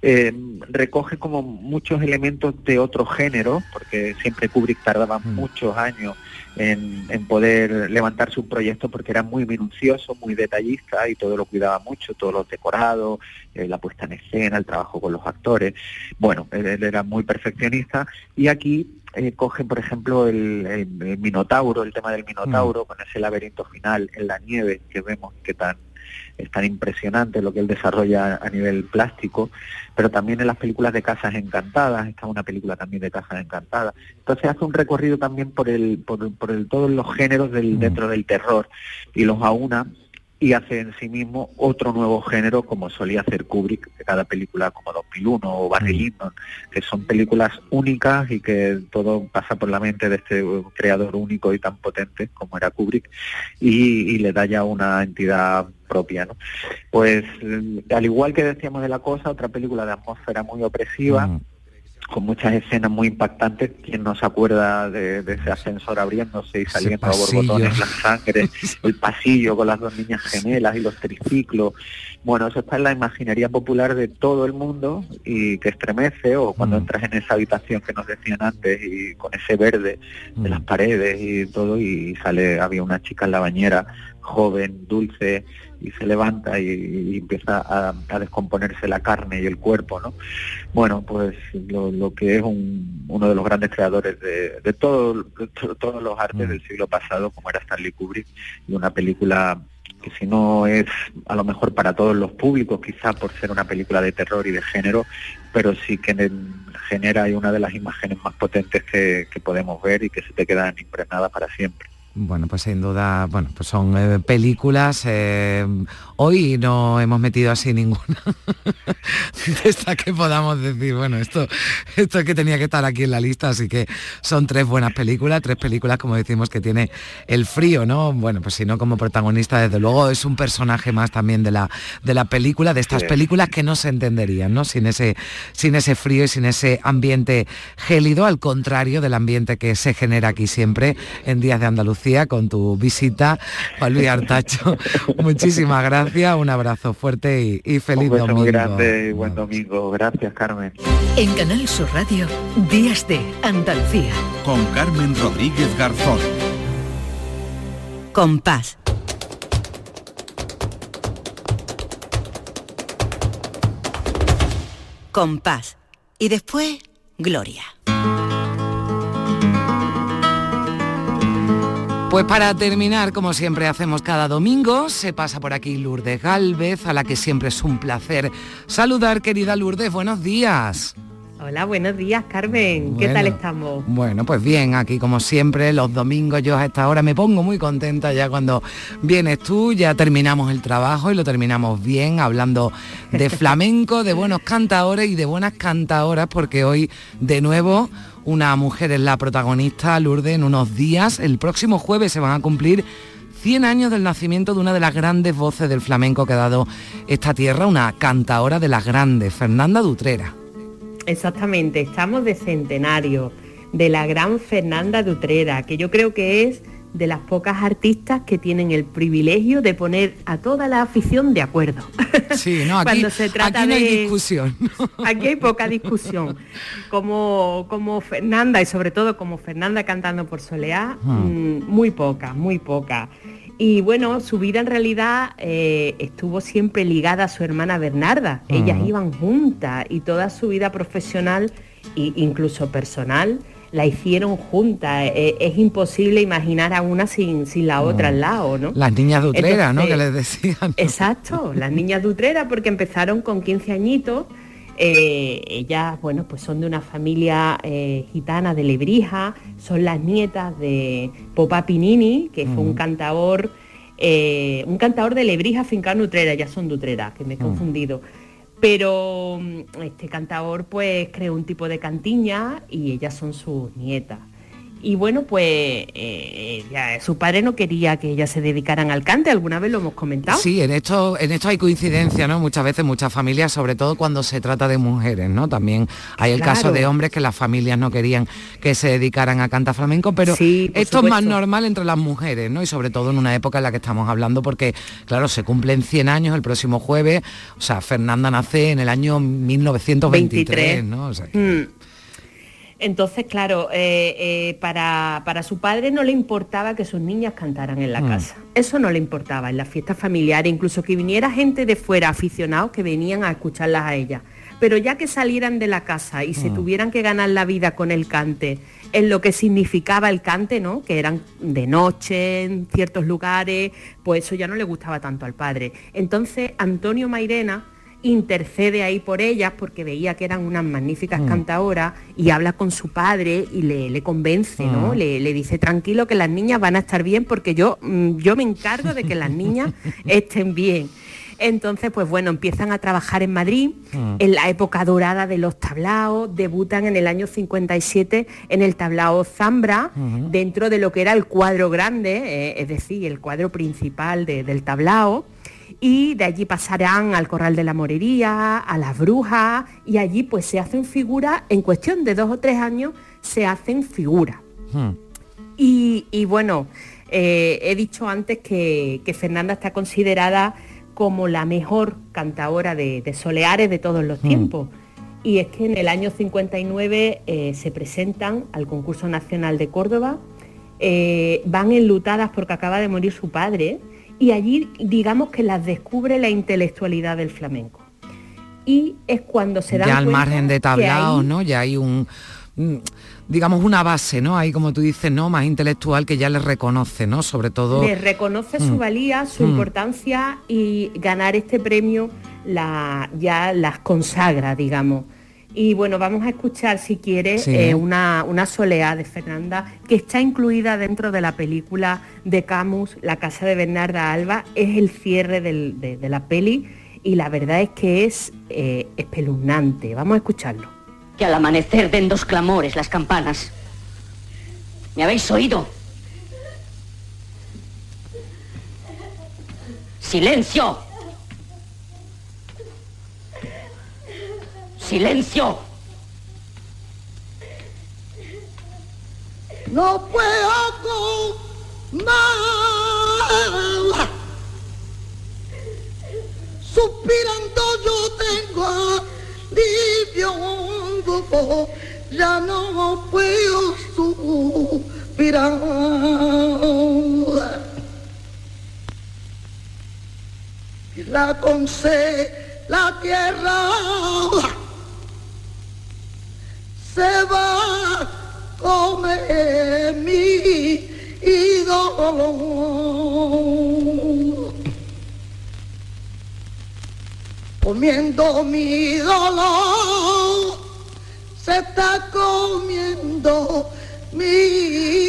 eh, recoge como muchos elementos de otro género, porque siempre Kubrick tardaba muchos años en, en poder levantarse un proyecto porque era muy minucioso, muy detallista y todo lo cuidaba mucho, todos los decorados, eh, la puesta en escena, el trabajo con los actores. Bueno, él, él era muy perfeccionista y aquí eh, coge, por ejemplo, el, el- el Minotauro, el tema del Minotauro, con ese laberinto final en la nieve que vemos que tan es tan impresionante lo que él desarrolla a nivel plástico, pero también en las películas de Casas Encantadas, está una película también de Casas Encantadas. Entonces hace un recorrido también por el, por, por el, todos los géneros del, dentro del terror y los aúna y hace en sí mismo otro nuevo género como solía hacer Kubrick, de cada película como 2001 o Barry Lyndon, que son películas únicas y que todo pasa por la mente de este creador único y tan potente como era Kubrick y, le da ya una entidad propia. ¿no? Pues al igual que decíamos de la cosa, otra película de atmósfera muy opresiva, con muchas escenas muy impactantes. ¿Quién no se acuerda de, ese ascensor abriéndose y saliendo a borbotones la sangre, el pasillo con las dos niñas gemelas y los triciclos? Bueno, eso está en la imaginería popular de todo el mundo y que estremece, o cuando mm. entras en esa habitación que nos decían antes y con ese verde de las mm. paredes y todo, y sale, había una chica en la bañera, joven, dulce, y se levanta y, empieza a, descomponerse la carne y el cuerpo, ¿no? Bueno, pues lo, que es uno de los grandes creadores de, de, todo, todos los artes mm. del siglo pasado, como era Stanley Kubrick, y una película que si no es a lo mejor para todos los públicos, quizá por ser una película de terror y de género, pero sí que genera una de las imágenes más potentes que, que podemos ver y que se te quedan impregnadas para siempre. Bueno, pues sin duda, bueno, pues son eh, películas. Eh, hoy no hemos metido así ninguna de que podamos decir, bueno, esto, esto es que tenía que estar aquí en la lista, así que son tres buenas películas, tres películas, como decimos, que tiene el frío, ¿no? Bueno, pues si no como protagonista, desde luego es un personaje más también de la, de la película, de estas películas que no se entenderían, ¿no? Sin ese, sin ese frío y sin ese ambiente gélido, al contrario del ambiente que se genera aquí siempre en Días de Andalucía con tu visita, Juan Luis Artacho. Muchísimas gracias, un abrazo fuerte y, feliz un domingo. Muy grande y buen domingo. Gracias, Carmen. En Canal Sur Radio, Días de Andalucía. Con Carmen Rodríguez Garzón. Compás. Compás. Y después, Gloria. Pues para terminar, como siempre hacemos cada domingo, se pasa por aquí Lourdes Galvez, a la que siempre es un placer saludar, querida Lourdes, buenos días. Hola, buenos días, Carmen. ¿Qué tal estamos? Bueno, pues bien, aquí como siempre, los domingos yo a esta hora me pongo muy contenta ya cuando vienes tú, ya terminamos el trabajo y lo terminamos bien, hablando de flamenco, de buenos cantadores y de buenas cantadoras, porque hoy de nuevo una mujer es la protagonista, Lourdes, en unos días. El próximo jueves se van a cumplir 100 años del nacimiento de una de las grandes voces del flamenco que ha dado esta tierra, una cantadora de las grandes, Fernanda Dutrera. Exactamente, estamos de centenario de la gran Fernanda Dutrera, que yo creo que es de las pocas artistas que tienen el privilegio de poner a toda la afición de acuerdo. Sí, no, aquí, Cuando se trata no hay discusión. Aquí hay poca discusión. Como, como Fernanda y sobre todo como Fernanda cantando por Soleá, ah. mm, muy poca, muy poca. Y bueno, su vida en realidad eh, estuvo siempre ligada a su hermana Bernarda. Ellas ah. iban juntas y toda su vida profesional e incluso personal la hicieron juntas. Eh, es, imposible imaginar a una sin, sin la otra al lado, ¿no? Las niñas de Utrera, ¿no? Que les decían. Exacto, las niñas de Utrera, porque empezaron con 15 añitos. Eh, ellas, bueno, pues son de una familia eh, gitana de Lebrija, son las nietas de Popa Pinini, que fue un cantador, un cantador de Lebrija fincano Utrera, ya son de Utrera, que me he confundido pero mm, este cantador pues creó un tipo de cantiña y ellas son sus nietas. Y bueno, pues eh, su padre no quería que ellas se dedicaran al cante, alguna vez lo hemos comentado. Sí, en esto, en esto hay coincidencia, ¿no? Muchas veces, muchas familias, sobre todo cuando se trata de mujeres, ¿no? También hay el caso de hombres que las familias no querían que se dedicaran a cantar flamenco, pero esto es más normal entre las mujeres, ¿no? Y sobre todo en una época en la que estamos hablando, porque, claro, se cumplen 100 años el próximo jueves, o sea, Fernanda nace en el año 1923, ¿no? Mm. Entonces, claro, eh, eh, para, para, su padre no le importaba que sus niñas cantaran en la Mm. casa. Eso no le importaba en las fiestas familiares, incluso que viniera gente de fuera, aficionados, que venían a escucharlas a ellas. Pero ya que salieran de la casa y se Mm. tuvieran que ganar la vida con el cante, en lo que significaba el cante, ¿no? Que eran de noche en ciertos lugares, pues eso ya no le gustaba tanto al padre. Entonces, Antonio Mairena intercede ahí por ellas porque veía que eran unas magníficas Mm. cantadoras y habla con su padre y le, le convence, ¿no? Mm. Le, le dice tranquilo que las niñas van a estar bien porque yo, mm, yo me encargo de que las niñas estén bien. Entonces, pues bueno, empiezan a trabajar en Madrid, Mm. en la época dorada de los tablaos, debutan en el año 57 en el tablao Zambra, dentro de lo que era el cuadro grande, eh, es decir, el cuadro principal de- del tablao, y de allí pasarán al Corral de la Morería, a las Brujas, y allí pues se hacen figuras, en cuestión de dos o tres años se hacen figuras. Hmm. Y, y bueno, eh, he dicho antes que, que Fernanda está considerada como la mejor cantadora de, de soleares de todos los Mm. tiempos. Y es que en el año 59 eh, se presentan al concurso nacional de Córdoba, eh, van enlutadas porque acaba de morir su padre y allí digamos que las descubre la intelectualidad del flamenco. Y es cuando se dan ya al margen de tablaos, ¿no? Ya hay un, un- digamos, una base, ¿no? Ahí, como tú dices, ¿no? Más intelectual que ya les reconoce, ¿no? Sobre todo... le reconoce su Mm. valía, su Mm. importancia y ganar este premio la, ya las consagra, digamos. Y bueno, vamos a escuchar, si quieres, Sí. eh, una, una soleá de Fernanda, que está incluida dentro de la película de Camus, La casa de Bernarda Alba, es el cierre del- de, de la peli y la verdad es que es eh, espeluznante. Vamos a escucharlo. Que al amanecer den dos clamores las campanas. ¿Me habéis oído? ¡Silencio! ¡Silencio! No puedo más. Suspirando yo tengo alivio, ya no puedo suspirar. La conce, la tierra se va comer mi ídolo. Comiendo mi dolor, se está comiendo mi.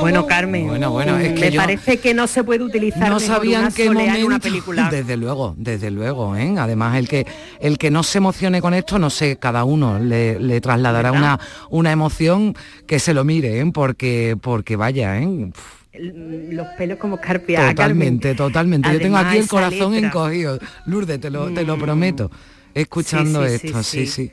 Bueno, Carmen, Bueno, bueno, es que me yo- parece que no se puede utilizar no sabían una qué en una película. desde luego desde luego ¿eh? además el que el que no se emocione con esto no sé cada uno le, le trasladará ¿Verdad? una una emoción que se lo mire ¿eh? porque porque vaya ¿eh? Los pelos como escarpiados. totalmente totalmente yo tengo aquí el corazón letra. encogido Lourdes te lo, te lo Mm. prometo escuchando Sí, sí, sí, esto sí sí, sí.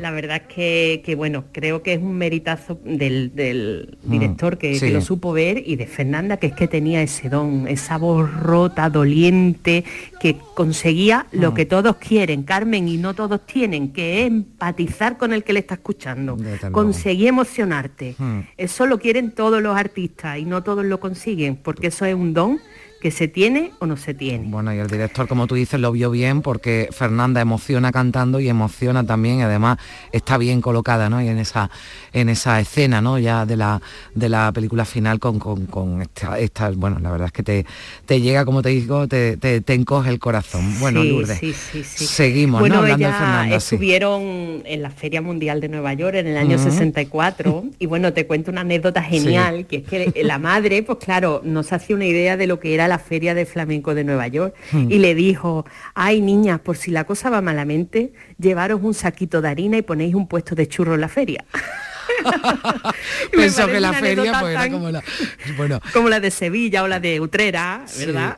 La verdad es que, que, bueno, creo que es un meritazo del, del Mm, director que, que sí. lo supo ver y de Fernanda, que es que tenía ese don, esa voz rota, doliente, que conseguía lo Mm. que todos quieren, Carmen, y no todos tienen, que es empatizar con el que le está escuchando, conseguir emocionarte. Mm. Eso lo quieren todos los artistas y no todos lo consiguen, porque eso es un don que se tiene o no se tiene. Bueno, y el director, como tú dices, lo vio bien porque Fernanda emociona cantando y emociona también, y además está bien colocada, ¿no? Y en esa, en esa escena, ¿no? Ya de la, de la película final con, con, con esta, esta- bueno, la verdad es que te, te llega, como te digo, te, te, te encoge el corazón. Bueno, Sí, Lourdes, sí, sí, sí. seguimos, bueno, ¿no? Hablando de Fernanda, estuvieron en la Feria Mundial de Nueva York en el año Ujú. 64 y bueno, te cuento una anécdota genial, que es que la madre, pues claro, no se hacía una idea de lo que era la Feria de Flamenco de Nueva York Hmm. y le dijo, ay niñas, por si la cosa va malamente, llevaros un saquito de harina y ponéis un puesto de churro en la feria. Pensó que la feria pues, era como la... Bueno, como la de Sevilla o la de Utrera, ¿verdad?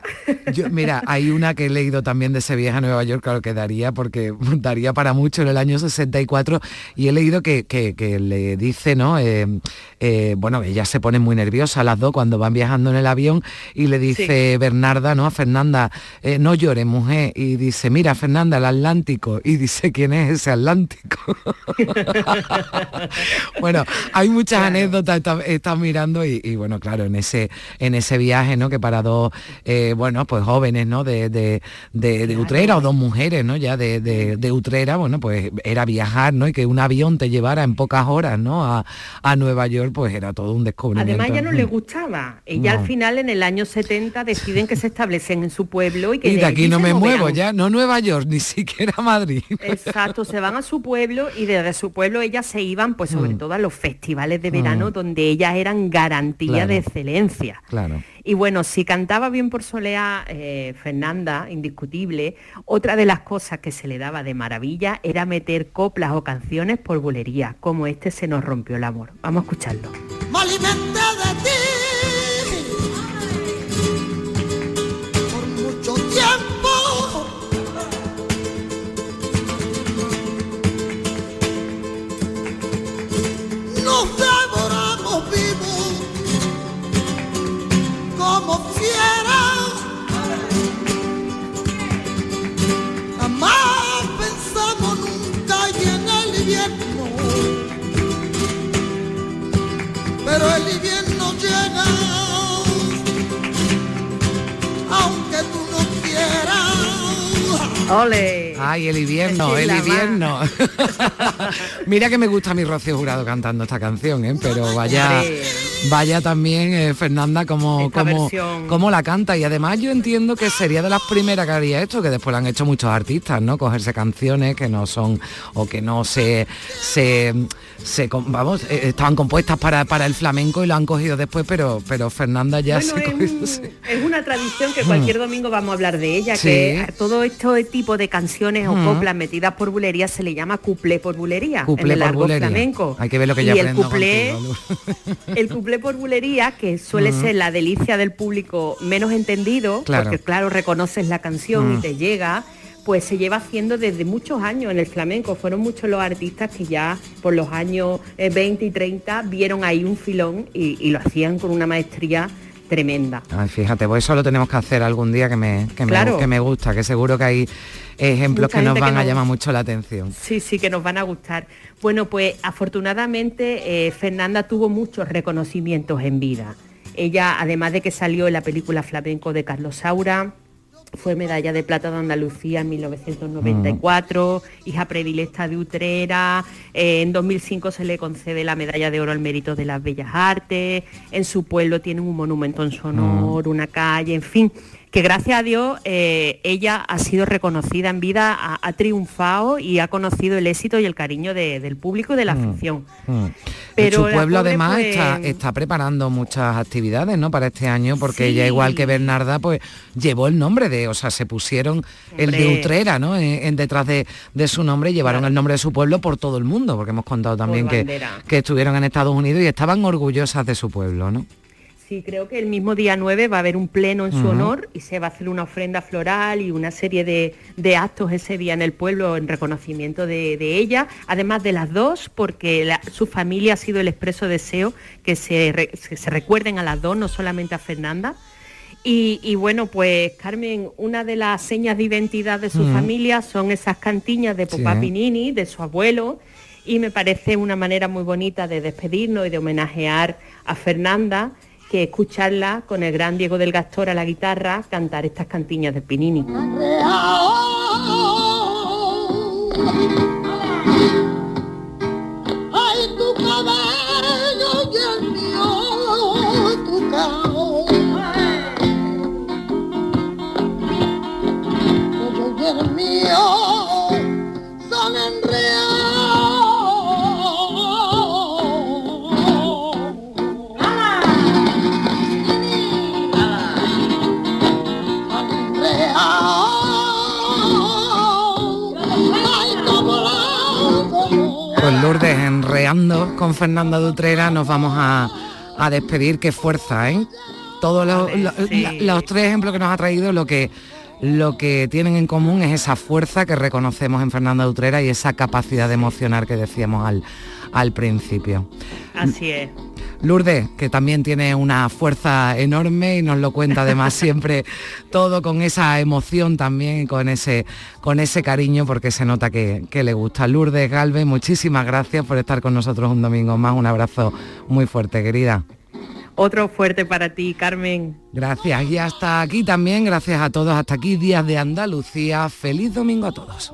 Yo, mira, hay una que he leído también de Sevilla a Nueva York, claro que daría, porque daría para mucho en el año 64, y he leído que, que, le dice, ¿no? Eh, eh, bueno, ella se pone muy nerviosa las dos cuando van viajando en el avión y le dice Bernarda, ¿no? A Fernanda, eh, no llores, mujer. Y dice, mira, Fernanda, el Atlántico. Y dice, ¿quién es ese Atlántico? bueno, hay muchas anécdotas, estado mirando y, bueno, claro, en ese, en ese viaje, ¿no? Que para dos, eh, bueno, pues jóvenes, ¿no? De, de, Utrera o dos mujeres, ¿no? Ya de, de, Utrera, bueno, pues era viajar, ¿no? Y que un avión te llevara en pocas horas, ¿no? A, a Nueva York pues era todo un descubrimiento. Además ya no le gustaba. Ella al final en el año 70 deciden que se establecen en su pueblo y que de, aquí no me muevo ya, no Nueva York, ni siquiera Madrid. Exacto, se van a su pueblo y desde su pueblo ellas se iban pues sobre mm. todo a los festivales de verano mm. donde ellas eran garantía de excelencia. Claro. Y bueno, si cantaba bien por Solea, eh, Fernanda, indiscutible, otra de las cosas que se le daba de maravilla era meter coplas o canciones por bulería, como este se nos rompió el amor. Vamos a escucharlo. Pero el invierno llega, aunque tú no quieras. ¡Ole! Ay, el invierno, el invierno. Mira que me gusta mi Rocío Jurado cantando esta canción, ¿eh? pero vaya, vaya también eh, Fernanda como, como, como, la canta. Y además yo entiendo que sería de las primeras que haría esto, que después lo han hecho muchos artistas, ¿no? Cogerse canciones que no son o que no se, se se vamos eh, estaban compuestas para, para el flamenco y lo han cogido después pero pero Fernanda ya se es, es, una tradición que cualquier domingo vamos a hablar de ella que todo este tipo de canciones o coplas metidas por bulería se le llama cuplé por bulería en el largo flamenco. Hay que ver lo que ya el cuplé el cuplé por bulería que suele ser la delicia del público menos entendido porque claro reconoces la canción y te llega pues se lleva haciendo desde muchos años en el flamenco. Fueron muchos los artistas que ya por los años 20 eh, y 30 vieron ahí un filón y, lo hacían con una maestría tremenda. fíjate, pues eso lo tenemos que hacer algún día que me, que, me, gusta, que seguro que hay ejemplos que nos van a llamar mucho la atención. Sí, sí, que nos van a gustar. Bueno, pues afortunadamente eh, Fernanda tuvo muchos reconocimientos en vida. Ella, además de que salió en la película Flamenco de Carlos Saura, fue medalla de plata de Andalucía en 1994, hija predilecta de Utrera, eh, en 2005 se le concede la medalla de oro al mérito de las bellas artes, en su pueblo tiene un monumento en su honor, una calle, en fin, que gracias a Dios eh, ella ha sido reconocida en vida, ha, triunfado y ha conocido el éxito y el cariño del público y de la mm, afición. Mm. Pero su pueblo además pues, está, preparando muchas actividades ¿no? para este año, porque ella igual que Bernarda, pues llevó el nombre de, o sea, se pusieron el de Utrera, ¿no? En, detrás de, su nombre, llevaron el nombre de su pueblo por todo el mundo, porque hemos contado también que, que estuvieron en Estados Unidos y estaban orgullosas de su pueblo, ¿no? Sí, creo que el mismo día 9 va a haber un pleno en su honor y se va a hacer una ofrenda floral y una serie de, actos ese día en el pueblo en reconocimiento de, ella, además de las dos, porque su familia ha sido el expreso deseo que se, recuerden a las dos, no solamente a Fernanda. Y, bueno, pues Carmen, una de las señas de identidad de su familia son esas cantiñas de Popá Pinini, de su abuelo, y me parece una manera muy bonita de despedirnos y de homenajear a Fernanda que escucharla con el gran Diego del Gastor a la guitarra cantar estas cantiñas de Pinini. Ay, con Fernanda Dutrera, nos vamos a, a despedir. Qué fuerza, ¿eh? Todos los, Vale, lo- sí. la- los tres ejemplos que nos ha traído, lo que, lo que tienen en común es esa fuerza que reconocemos en Fernanda Dutrera y esa capacidad de emocionar que decíamos al, al principio. Así es. Lourdes, que también tiene una fuerza enorme y nos lo cuenta además siempre todo con esa emoción también y con ese, con ese cariño porque se nota que, que le gusta. Lourdes Galvez, muchísimas gracias por estar con nosotros un domingo más. Un abrazo muy fuerte, querida. Otro fuerte para ti, Carmen. Gracias. Y hasta aquí también, gracias a todos. Hasta aquí, Días de Andalucía. Feliz domingo a todos.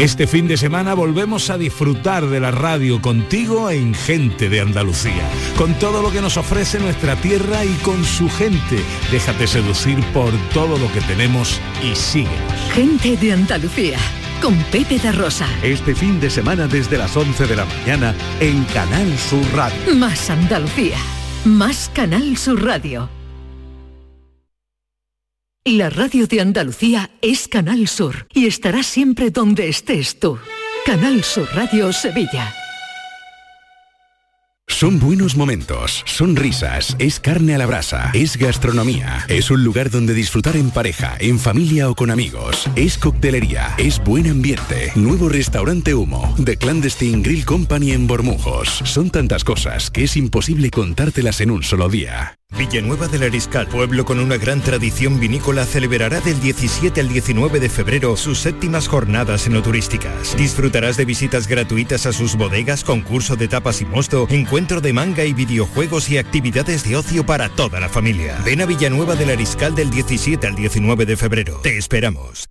Este fin de semana volvemos a disfrutar de la radio contigo en Gente de Andalucía, con todo lo que nos ofrece nuestra tierra y con su gente. Déjate seducir por todo lo que tenemos y síguenos. Gente de Andalucía, con Pepe da Rosa. Este fin de semana desde las 11 de la mañana en Canal Sur Radio. Más Andalucía, más Canal Sur Radio. La radio de Andalucía es Canal Sur y estará siempre donde estés tú. Canal Sur Radio Sevilla. Son buenos momentos, son risas, es carne a la brasa, es gastronomía, es un lugar donde disfrutar en pareja, en familia o con amigos, es coctelería, es buen ambiente, nuevo restaurante Humo, The Clandestine Grill Company en Bormujos. Son tantas cosas que es imposible contártelas en un solo día. Villanueva del Ariscal, pueblo con una gran tradición vinícola, celebrará del 17 al 19 de febrero sus séptimas jornadas enoturísticas. Disfrutarás de visitas gratuitas a sus bodegas, concurso de tapas y mosto, encuentro de manga y videojuegos y actividades de ocio para toda la familia. Ven a Villanueva del Ariscal del 17 al 19 de febrero. Te esperamos.